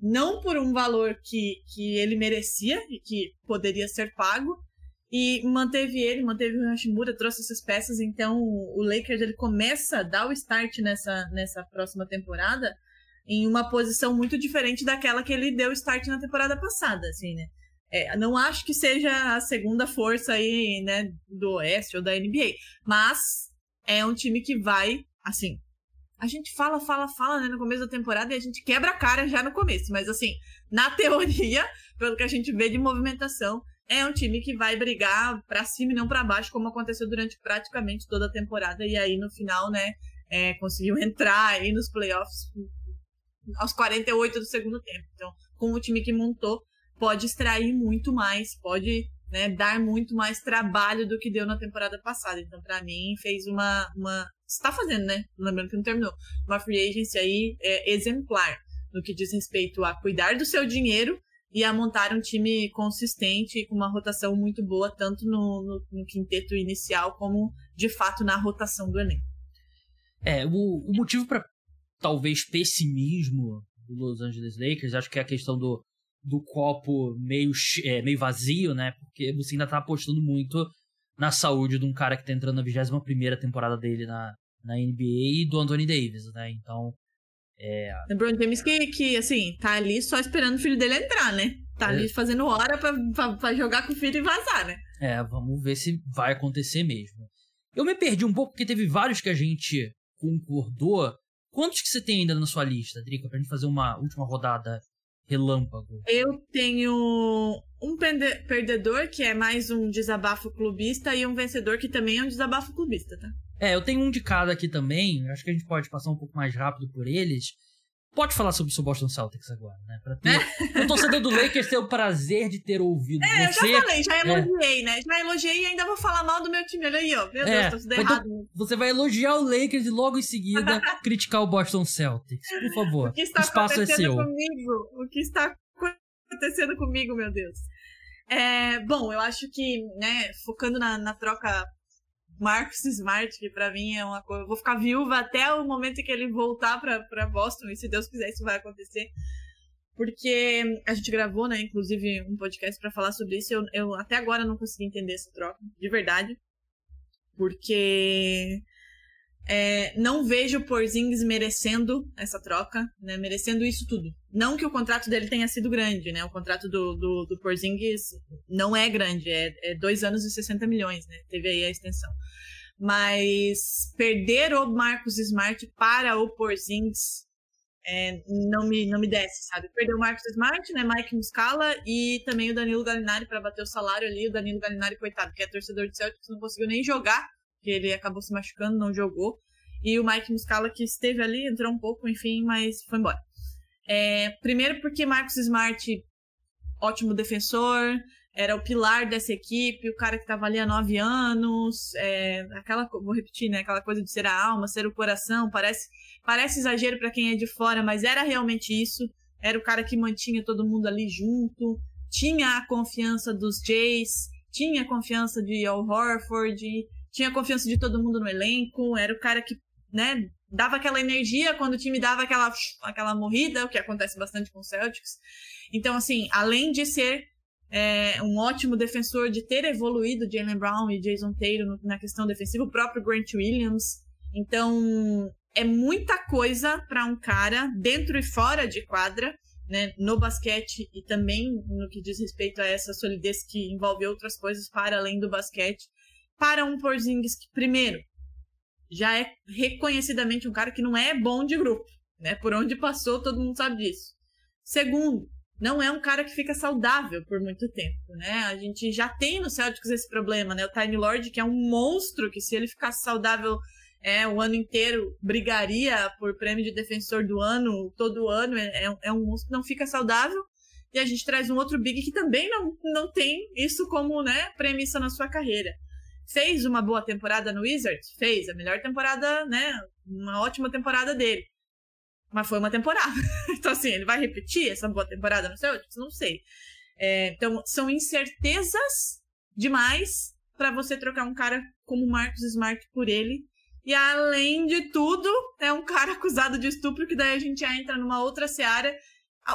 não por um valor que, que ele merecia e que poderia ser pago, e manteve ele, manteve o Hashimura, trouxe essas peças. Então o Lakers ele começa a dar o start nessa, nessa próxima temporada em uma posição muito diferente daquela que ele deu start na temporada passada, assim, né? É, não acho que seja a segunda força aí, né, do Oeste ou da NBA, mas é um time que vai, assim, a gente fala, fala, fala, né, no começo da temporada e a gente quebra a cara já no começo, mas assim, na teoria, pelo que a gente vê de movimentação, é um time que vai brigar para cima e não para baixo, como aconteceu durante praticamente toda a temporada e aí no final, né, é, conseguiu entrar aí nos playoffs aos 48 do segundo tempo. Então, com o time que montou, pode extrair muito mais, pode né, dar muito mais trabalho do que deu na temporada passada. Então, para mim, fez uma, uma. Está fazendo, né? Lembrando que não terminou. Uma free agency aí é, exemplar no que diz respeito a cuidar do seu dinheiro e a montar um time consistente com uma rotação muito boa, tanto no, no, no quinteto inicial como de fato na rotação do Enem. É, o, o motivo para talvez pessimismo do Los Angeles Lakers, acho que é a questão do do copo meio, é, meio vazio, né? Porque você ainda tá apostando muito na saúde de um cara que tá entrando na 21 primeira temporada dele na, na NBA e do Anthony Davis, né? Então. É... LeBron James que, que, assim, tá ali só esperando o filho dele entrar, né? Tá é. ali fazendo hora pra, pra, pra, jogar com o filho e vazar, né? É, vamos ver se vai acontecer mesmo. Eu me perdi um pouco porque teve vários que a gente concordou. Quantos que você tem ainda na sua lista, Drica, pra gente fazer uma última rodada relâmpago? Eu tenho um perdedor, que é mais um desabafo clubista, e um vencedor, que também é um desabafo clubista, tá? É, eu tenho um de cada aqui também. Acho que a gente pode passar um pouco mais rápido por eles. Pode falar sobre o seu Boston Celtics agora, né? Pra ter, o torcedor do Lakers ter o prazer de ter ouvido é, você. eu já falei, já é. elogiei, é. né? Já elogiei e ainda vou falar mal do meu time. Olha aí, ó. Meu é, Deus, tô tudo errado. Você vai elogiar o Lakers e logo em seguida criticar o Boston Celtics. Por favor, o, que está o espaço é seu. Comigo? O que está acontecendo comigo, meu Deus? É, bom, eu acho que, né, focando na, na troca Marcus Smart, que para mim é uma coisa. Eu vou ficar viúva até o momento em que ele voltar para Boston, e se Deus quiser, isso vai acontecer. porque a gente gravou, né, inclusive, um podcast para falar sobre isso. Eu, eu até agora não consegui entender essa troca, de verdade. Porque é, não vejo o Porzingis merecendo essa troca, né? Merecendo isso tudo. Não que o contrato dele tenha sido grande, né? O contrato do, do, do Porzingis não é grande, é, é dois anos e 60 milhões, né? Teve aí a extensão. Mas perder o Marcos Smart para o Porzingis é, não, me, não me desce, sabe? Perdeu o Marcos Smart, né? Mike Muscala e também o Danilo Galinari para bater o salário ali. O Danilo Galinari, coitado, que é torcedor de Celtics, não conseguiu nem jogar que ele acabou se machucando, não jogou. E o Mike Muscala, que esteve ali, entrou um pouco, enfim, mas foi embora. É, primeiro porque Marcos Smart, ótimo defensor, era o pilar dessa equipe, o cara que estava ali há nove anos, é, aquela, vou repetir, né, aquela coisa de ser a alma, ser o coração, parece, parece exagero para quem é de fora, mas era realmente isso. Era o cara que mantinha todo mundo ali junto, tinha a confiança dos Jays, tinha a confiança de Al Horford, tinha confiança de todo mundo no elenco, era o cara que, né, dava aquela energia quando o time dava aquela, aquela morrida, o que acontece bastante com o Celtics. Então, assim, além de ser é, um ótimo defensor, de ter evoluído Jalen Brown e Jason Taylor na questão defensiva, o próprio Grant Williams. Então, é muita coisa para um cara dentro e fora de quadra, né, no basquete e também no que diz respeito a essa solidez que envolve outras coisas para além do basquete para um Porzingis que, primeiro, já é reconhecidamente um cara que não é bom de grupo, né? Por onde passou, todo mundo sabe disso. Segundo, não é um cara que fica saudável por muito tempo, né? A gente já tem no Celtics esse problema, né? O Time Lord, que é um monstro, que se ele ficasse saudável é, o ano inteiro, brigaria por prêmio de defensor do ano, todo ano, é, é, é um monstro que não fica saudável. E a gente traz um outro Big que também não, não tem isso como né, premissa na sua carreira. Fez uma boa temporada no Wizards? Fez. A melhor temporada, né? Uma ótima temporada dele. Mas foi uma temporada. então, assim, ele vai repetir essa boa temporada no Celtics? Não sei. É, então, são incertezas demais para você trocar um cara como Marcos Smart por ele. E além de tudo, é um cara acusado de estupro, que daí a gente já entra numa outra seara,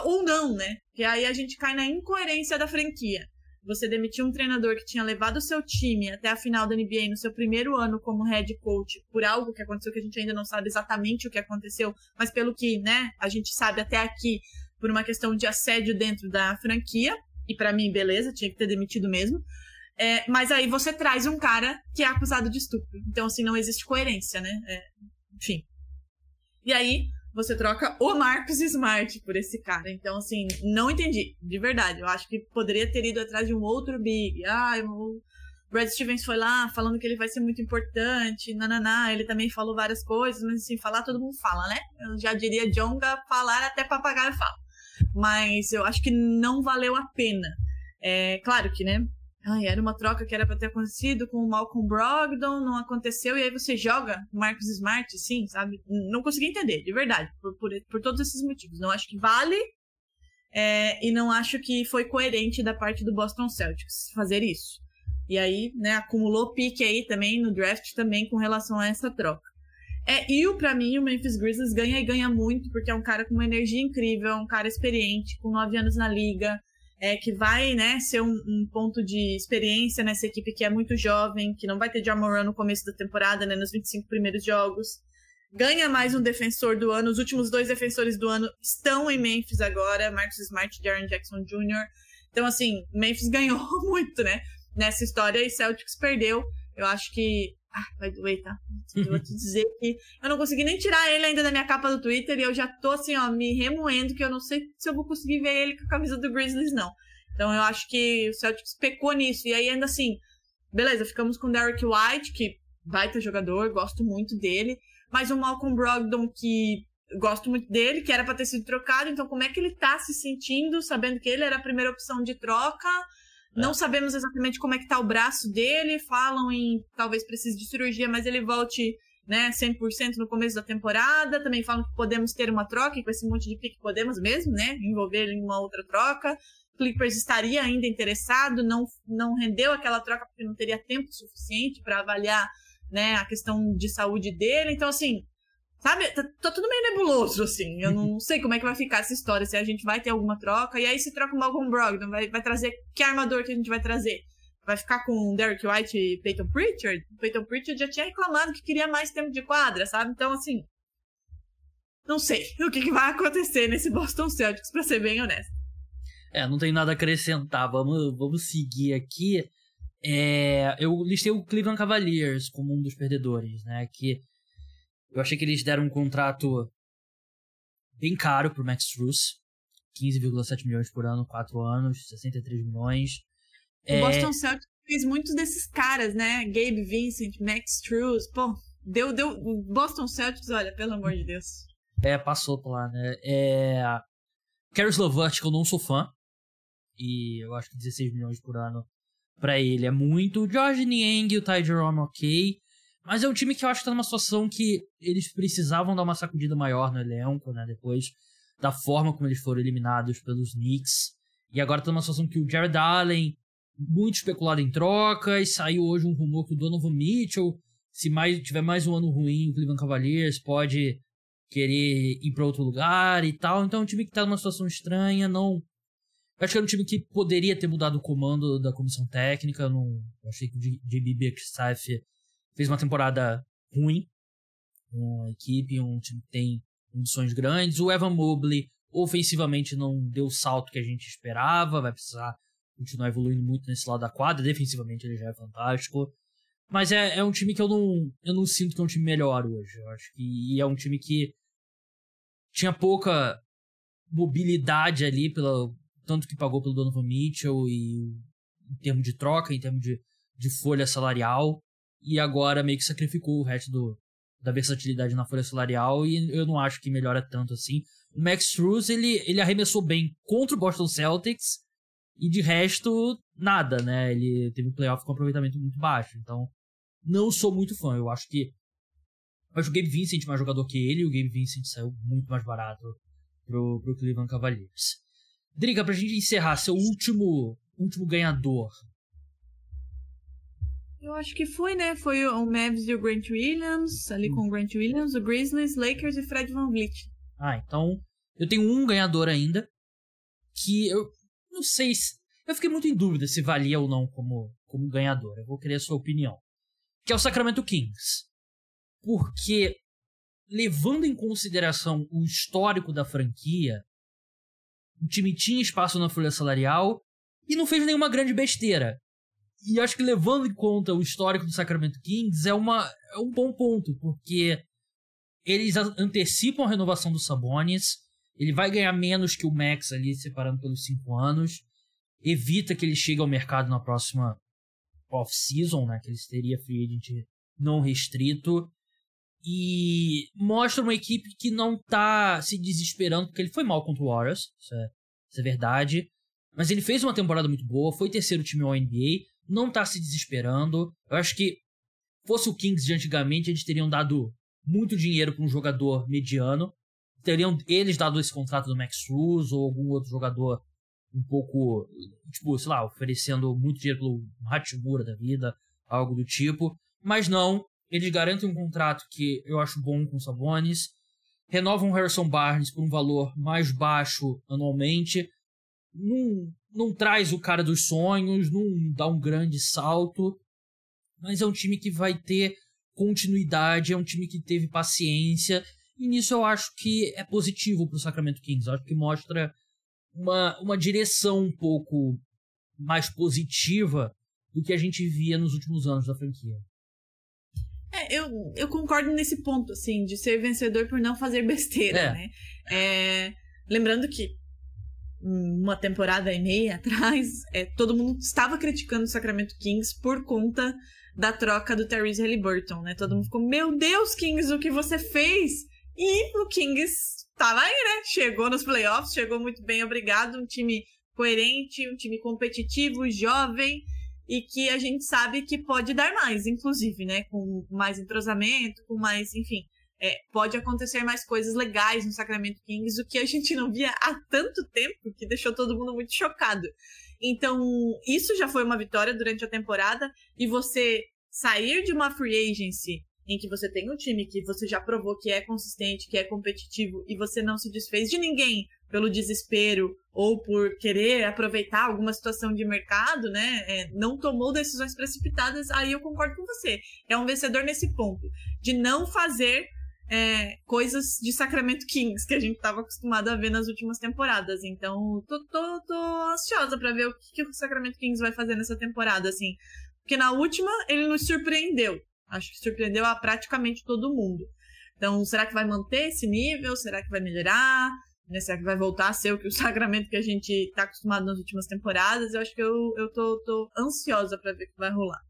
ou não, né? Que aí a gente cai na incoerência da franquia. Você demitiu um treinador que tinha levado o seu time até a final da NBA no seu primeiro ano como head coach por algo que aconteceu que a gente ainda não sabe exatamente o que aconteceu, mas pelo que, né, a gente sabe até aqui por uma questão de assédio dentro da franquia. E para mim, beleza, tinha que ter demitido mesmo. É, mas aí você traz um cara que é acusado de estupro. Então, assim, não existe coerência, né? É, enfim. E aí, você troca o Marcos Smart por esse cara. Então, assim, não entendi, de verdade. Eu acho que poderia ter ido atrás de um outro Big. Ah, o Brad Stevens foi lá falando que ele vai ser muito importante, nananá. Ele também falou várias coisas, mas assim, falar todo mundo fala, né? Eu já diria Jonga, falar até papagaio fala. Mas eu acho que não valeu a pena. É claro que, né? Ai, era uma troca que era para ter acontecido com o Malcolm Brogdon, não aconteceu, e aí você joga Marcos Smart, sim, sabe? Não consegui entender, de verdade, por, por, por todos esses motivos. Não acho que vale, é, e não acho que foi coerente da parte do Boston Celtics fazer isso. E aí, né, acumulou pique aí também no draft também com relação a essa troca. É, e o para mim, o Memphis Grizzlies ganha e ganha muito, porque é um cara com uma energia incrível, é um cara experiente, com nove anos na liga, é, que vai né, ser um, um, ponto de experiência nessa equipe que é muito jovem, que não vai ter Jamoran no começo da temporada, né, nos 25 primeiros jogos. Ganha mais um defensor do ano. Os últimos dois defensores do ano estão em Memphis agora, Marcus Smart e Jaron Jackson Jr. Então, assim, Memphis ganhou muito, né? Nessa história e Celtics perdeu. Eu acho que ah, vai doer, tá? Eu vou te dizer que eu não consegui nem tirar ele ainda da minha capa do Twitter e eu já tô assim, ó, me remoendo que eu não sei se eu vou conseguir ver ele com a camisa do Grizzlies, não. Então eu acho que o Celtics pecou nisso. E aí, ainda assim, beleza, ficamos com o Derek White, que baita jogador, gosto muito dele. Mas o Malcolm Brogdon, que gosto muito dele, que era pra ter sido trocado. Então, como é que ele tá se sentindo, sabendo que ele era a primeira opção de troca? Não sabemos exatamente como é que tá o braço dele, falam em talvez precise de cirurgia, mas ele volte né, 100% no começo da temporada. Também falam que podemos ter uma troca, e com esse monte de pique podemos mesmo, né, envolver ele em uma outra troca. Clippers estaria ainda interessado, não, não rendeu aquela troca porque não teria tempo suficiente para avaliar né, a questão de saúde dele. Então, assim, Sabe? Tá, tá, tudo meio nebuloso, assim. Eu não sei como é que vai ficar essa história, se a gente vai ter alguma troca. E aí, se troca o Malcolm Brogdon, vai, vai trazer. Que armador que a gente vai trazer? Vai ficar com Derek White e Peyton Pritchard? Peyton Pritchard já tinha reclamado que queria mais tempo de quadra, sabe? Então, assim. Não sei o que, que vai acontecer nesse Boston Celtics, pra ser bem honesto. É, não tem nada a acrescentar. Vamos, vamos seguir aqui. É, eu listei o Cleveland Cavaliers como um dos perdedores, né? Que eu achei que eles deram um contrato bem caro pro Max Truss. 15,7 milhões por ano, 4 anos, 63 milhões. O é... Boston Celtics fez muitos desses caras, né? Gabe Vincent, Max Truss, pô, deu, deu. Boston Celtics, olha, pelo amor de Deus. É, passou por lá, né? É... Caris LeVert, que eu não sou fã. E eu acho que 16 milhões por ano para ele é muito. O George Niang e o Ty Jerome, ok. Mas é um time que eu acho que tá numa situação que eles precisavam dar uma sacudida maior no elenco, né? Depois da forma como eles foram eliminados pelos Knicks. E agora tá numa situação que o Jared Allen, muito especulado em trocas, saiu hoje um rumor que o Donovan Mitchell, se mais, tiver mais um ano ruim, o Cleveland Cavaliers pode querer ir para outro lugar e tal. Então é um time que tá numa situação estranha, não acho que era um time que poderia ter mudado o comando da comissão técnica. Eu não eu achei que o JB Bixaff fez uma temporada ruim. Uma equipe, um time que tem ambições grandes. O Evan Mobley ofensivamente não deu o salto que a gente esperava. Vai precisar continuar evoluindo muito nesse lado da quadra. Defensivamente ele já é fantástico. Mas é, é um time que eu não, eu não sinto que é um time melhor hoje. Eu acho que e é um time que tinha pouca mobilidade ali pela, tanto que pagou pelo Donovan Mitchell e em termos de troca, em termos de, de folha salarial, e agora meio que sacrificou o resto do, da versatilidade na folha salarial e eu não acho que melhora tanto assim. O Max Struz, ele, ele arremessou bem contra o Boston Celtics e de resto, nada, né? Ele teve um playoff com aproveitamento muito baixo, então não sou muito fã. Eu acho que eu acho o Gabe Vincent mais jogador que ele e o Gabe Vincent saiu muito mais barato pro, pro Cleveland Cavaliers. Driga, pra gente encerrar, seu último, último ganhador. Eu acho que foi, né? Foi o Mavs e o Grant Williams, ali hum. com o Grant Williams, o Grizzlies, Lakers e Fred Van Vliet. Ah, então eu tenho um ganhador ainda, que eu não sei se... Eu fiquei muito em dúvida se valia ou não como, como ganhador. Eu vou querer a sua opinião. Que é o Sacramento Kings. Porque, levando em consideração o histórico da franquia, o time tinha espaço na folha salarial e não fez nenhuma grande besteira. E acho que levando em conta o histórico do Sacramento Kings é, uma, é um bom ponto, porque eles antecipam a renovação do Sabonis, ele vai ganhar menos que o Max ali, separando pelos cinco anos, evita que ele chegue ao mercado na próxima off-season, né, que ele teria free agent não restrito, e mostra uma equipe que não tá se desesperando, porque ele foi mal contra o Warriors, isso é, isso é verdade. Mas ele fez uma temporada muito boa, foi terceiro time ao NBA, não tá se desesperando. Eu acho que fosse o Kings de antigamente, eles teriam dado muito dinheiro para um jogador mediano. Teriam eles dado esse contrato do Max Cruz ou algum outro jogador um pouco, tipo, sei lá, oferecendo muito dinheiro pelo Hachimura da vida, algo do tipo. Mas não, eles garantem um contrato que eu acho bom com o Sabonis. Renovam o Harrison Barnes por um valor mais baixo anualmente. Não, não traz o cara dos sonhos, não dá um grande salto. Mas é um time que vai ter continuidade, é um time que teve paciência. E nisso eu acho que é positivo para o Sacramento Kings. Eu acho que mostra uma, uma direção um pouco mais positiva do que a gente via nos últimos anos da franquia. É, eu, eu concordo nesse ponto, assim, de ser vencedor por não fazer besteira, é. né? É, lembrando que uma temporada e meia atrás, é, todo mundo estava criticando o Sacramento Kings por conta da troca do Therese Halliburton, né? Todo mundo ficou, meu Deus, Kings, o que você fez? E o Kings estava aí, né? Chegou nos playoffs, chegou muito bem, obrigado. Um time coerente, um time competitivo, jovem, e que a gente sabe que pode dar mais, inclusive, né? Com mais entrosamento, com mais, enfim, é, pode acontecer mais coisas legais no Sacramento Kings, o que a gente não via há tanto tempo que deixou todo mundo muito chocado. Então, isso já foi uma vitória durante a temporada e você sair de uma free agency em que você tem um time que você já provou que é consistente, que é competitivo e você não se desfez de ninguém pelo desespero ou por querer aproveitar alguma situação de mercado, né? É, não tomou decisões precipitadas, aí eu concordo com você. É um vencedor nesse ponto de não fazer é, coisas de Sacramento Kings que a gente estava acostumado a ver nas últimas temporadas. Então, tô, tô, tô ansiosa para ver o que, que o Sacramento Kings vai fazer nessa temporada, assim. Porque na última ele nos surpreendeu. Acho que surpreendeu a praticamente todo mundo. Então, será que vai manter esse nível? Será que vai melhorar? Né? Será que vai voltar a ser o que o Sacramento que a gente está acostumado nas últimas temporadas? Eu acho que eu, eu tô, tô ansiosa para ver o que vai rolar.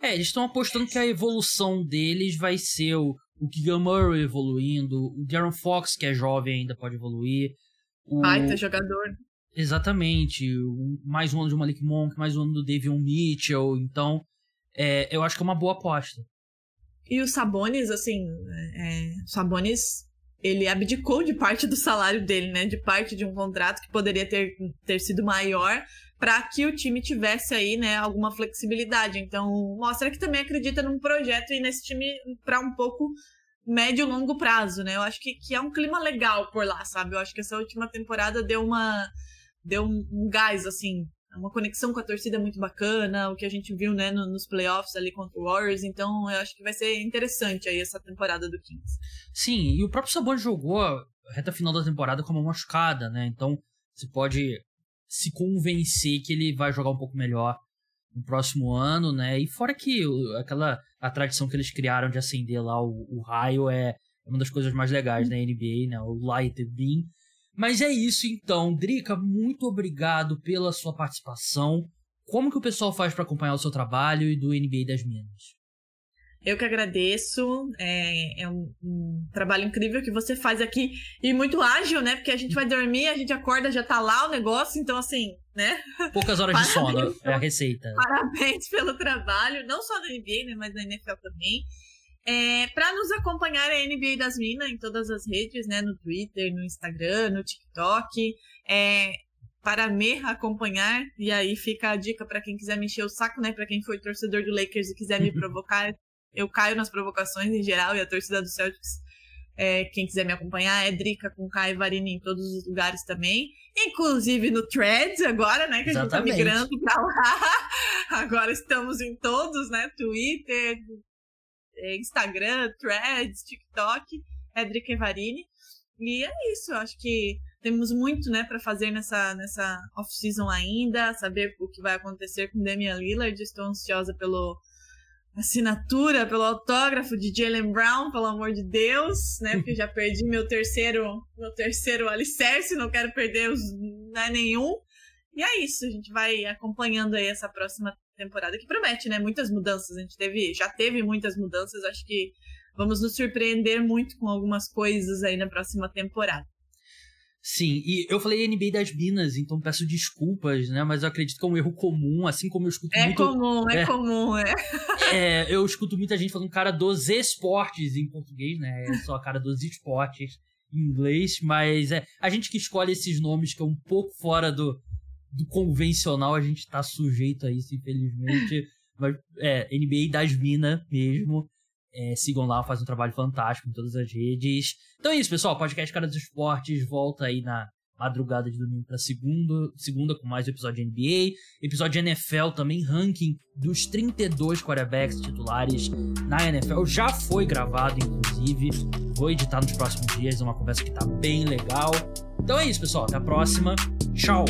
É, eles estão apostando que a evolução deles vai ser o, o Keegan Murray evoluindo, o Darren Fox, que é jovem ainda, pode evoluir. O... Baita jogador. Exatamente. mais um ano de Malik Monk, mais um ano do Davion Mitchell. Então, é, eu acho que é uma boa aposta. E o Sabonis, assim, é, Sabonis, ele abdicou de parte do salário dele, né? De parte de um contrato que poderia ter, ter sido maior para que o time tivesse aí, né, alguma flexibilidade. Então, mostra que também acredita num projeto e nesse time para um pouco médio e longo prazo, né? Eu acho que, que é um clima legal por lá, sabe? Eu acho que essa última temporada deu uma deu um, um gás assim uma conexão com a torcida muito bacana, o que a gente viu, né, nos playoffs ali contra o Warriors, então eu acho que vai ser interessante aí essa temporada do Kings. Sim, e o próprio Sabonis jogou a reta final da temporada como uma machucada, né, então você pode se convencer que ele vai jogar um pouco melhor no próximo ano, né, e fora que aquela, a tradição que eles criaram de acender lá o, o raio é uma das coisas mais legais da NBA, né, o Light Beam, mas é isso então, Drica, muito obrigado pela sua participação. Como que o pessoal faz para acompanhar o seu trabalho e do NBA das Minas? Eu que agradeço. É, é um, um, trabalho incrível que você faz aqui e muito ágil, né? Porque a gente vai dormir, a gente acorda, já tá lá o negócio, então assim, né? Poucas horas de sono é a receita. Parabéns pelo trabalho, não só na NBA, né? Mas na NFL também. É, para nos acompanhar é a NBA das Minas em todas as redes, né? No Twitter, no Instagram, no TikTok. É, para me acompanhar, e aí fica a dica para quem quiser me encher o saco, né? Para quem foi torcedor do Lakers e quiser me provocar, eu caio nas provocações em geral e a torcida do Celtics. É, quem quiser me acompanhar é Drica com Kai Varini em todos os lugares também, inclusive no Threads agora, né? Que Exatamente. a gente tá migrando pra lá. Agora estamos em todos, né? Twitter, é, Instagram, Threads, TikTok, Edric Evarini. E é isso, eu acho que temos muito, né, para fazer nessa, nessa off-season ainda, saber o que vai acontecer com Damian Lillard. Estou ansiosa pelo assinatura, pelo autógrafo de Jalen Brown, pelo amor de Deus, né? Porque já perdi meu terceiro, meu terceiro alicerce, não quero perder os, né, nenhum. E é isso, a gente vai acompanhando aí essa próxima temporada que promete, né? Muitas mudanças. A gente teve, já teve muitas mudanças. Acho que vamos nos surpreender muito com algumas coisas aí na próxima temporada. Sim, e eu falei NBA das Minas, então peço desculpas, né? Mas eu acredito que é um erro comum, assim como eu escuto é muito... Comum, é, é comum, é É, eu escuto muita gente falando cara dos esportes em português, né? É só cara dos esportes em inglês, mas é a gente que escolhe esses nomes que é um pouco fora do, do convencional, a gente tá sujeito a isso, infelizmente. Mas, é, NBA das Minas mesmo. É, sigam lá, faz um trabalho fantástico em todas as redes. Então é isso, pessoal. Podcast Cara dos Esportes volta aí na madrugada de domingo para segunda, segunda com mais um episódio de NBA, episódio de NFL também, ranking dos 32 quarterbacks titulares na NFL. Já foi gravado, inclusive. Vou editar nos próximos dias. É uma conversa que tá bem legal. Então é isso, pessoal. Até a próxima. Tchau!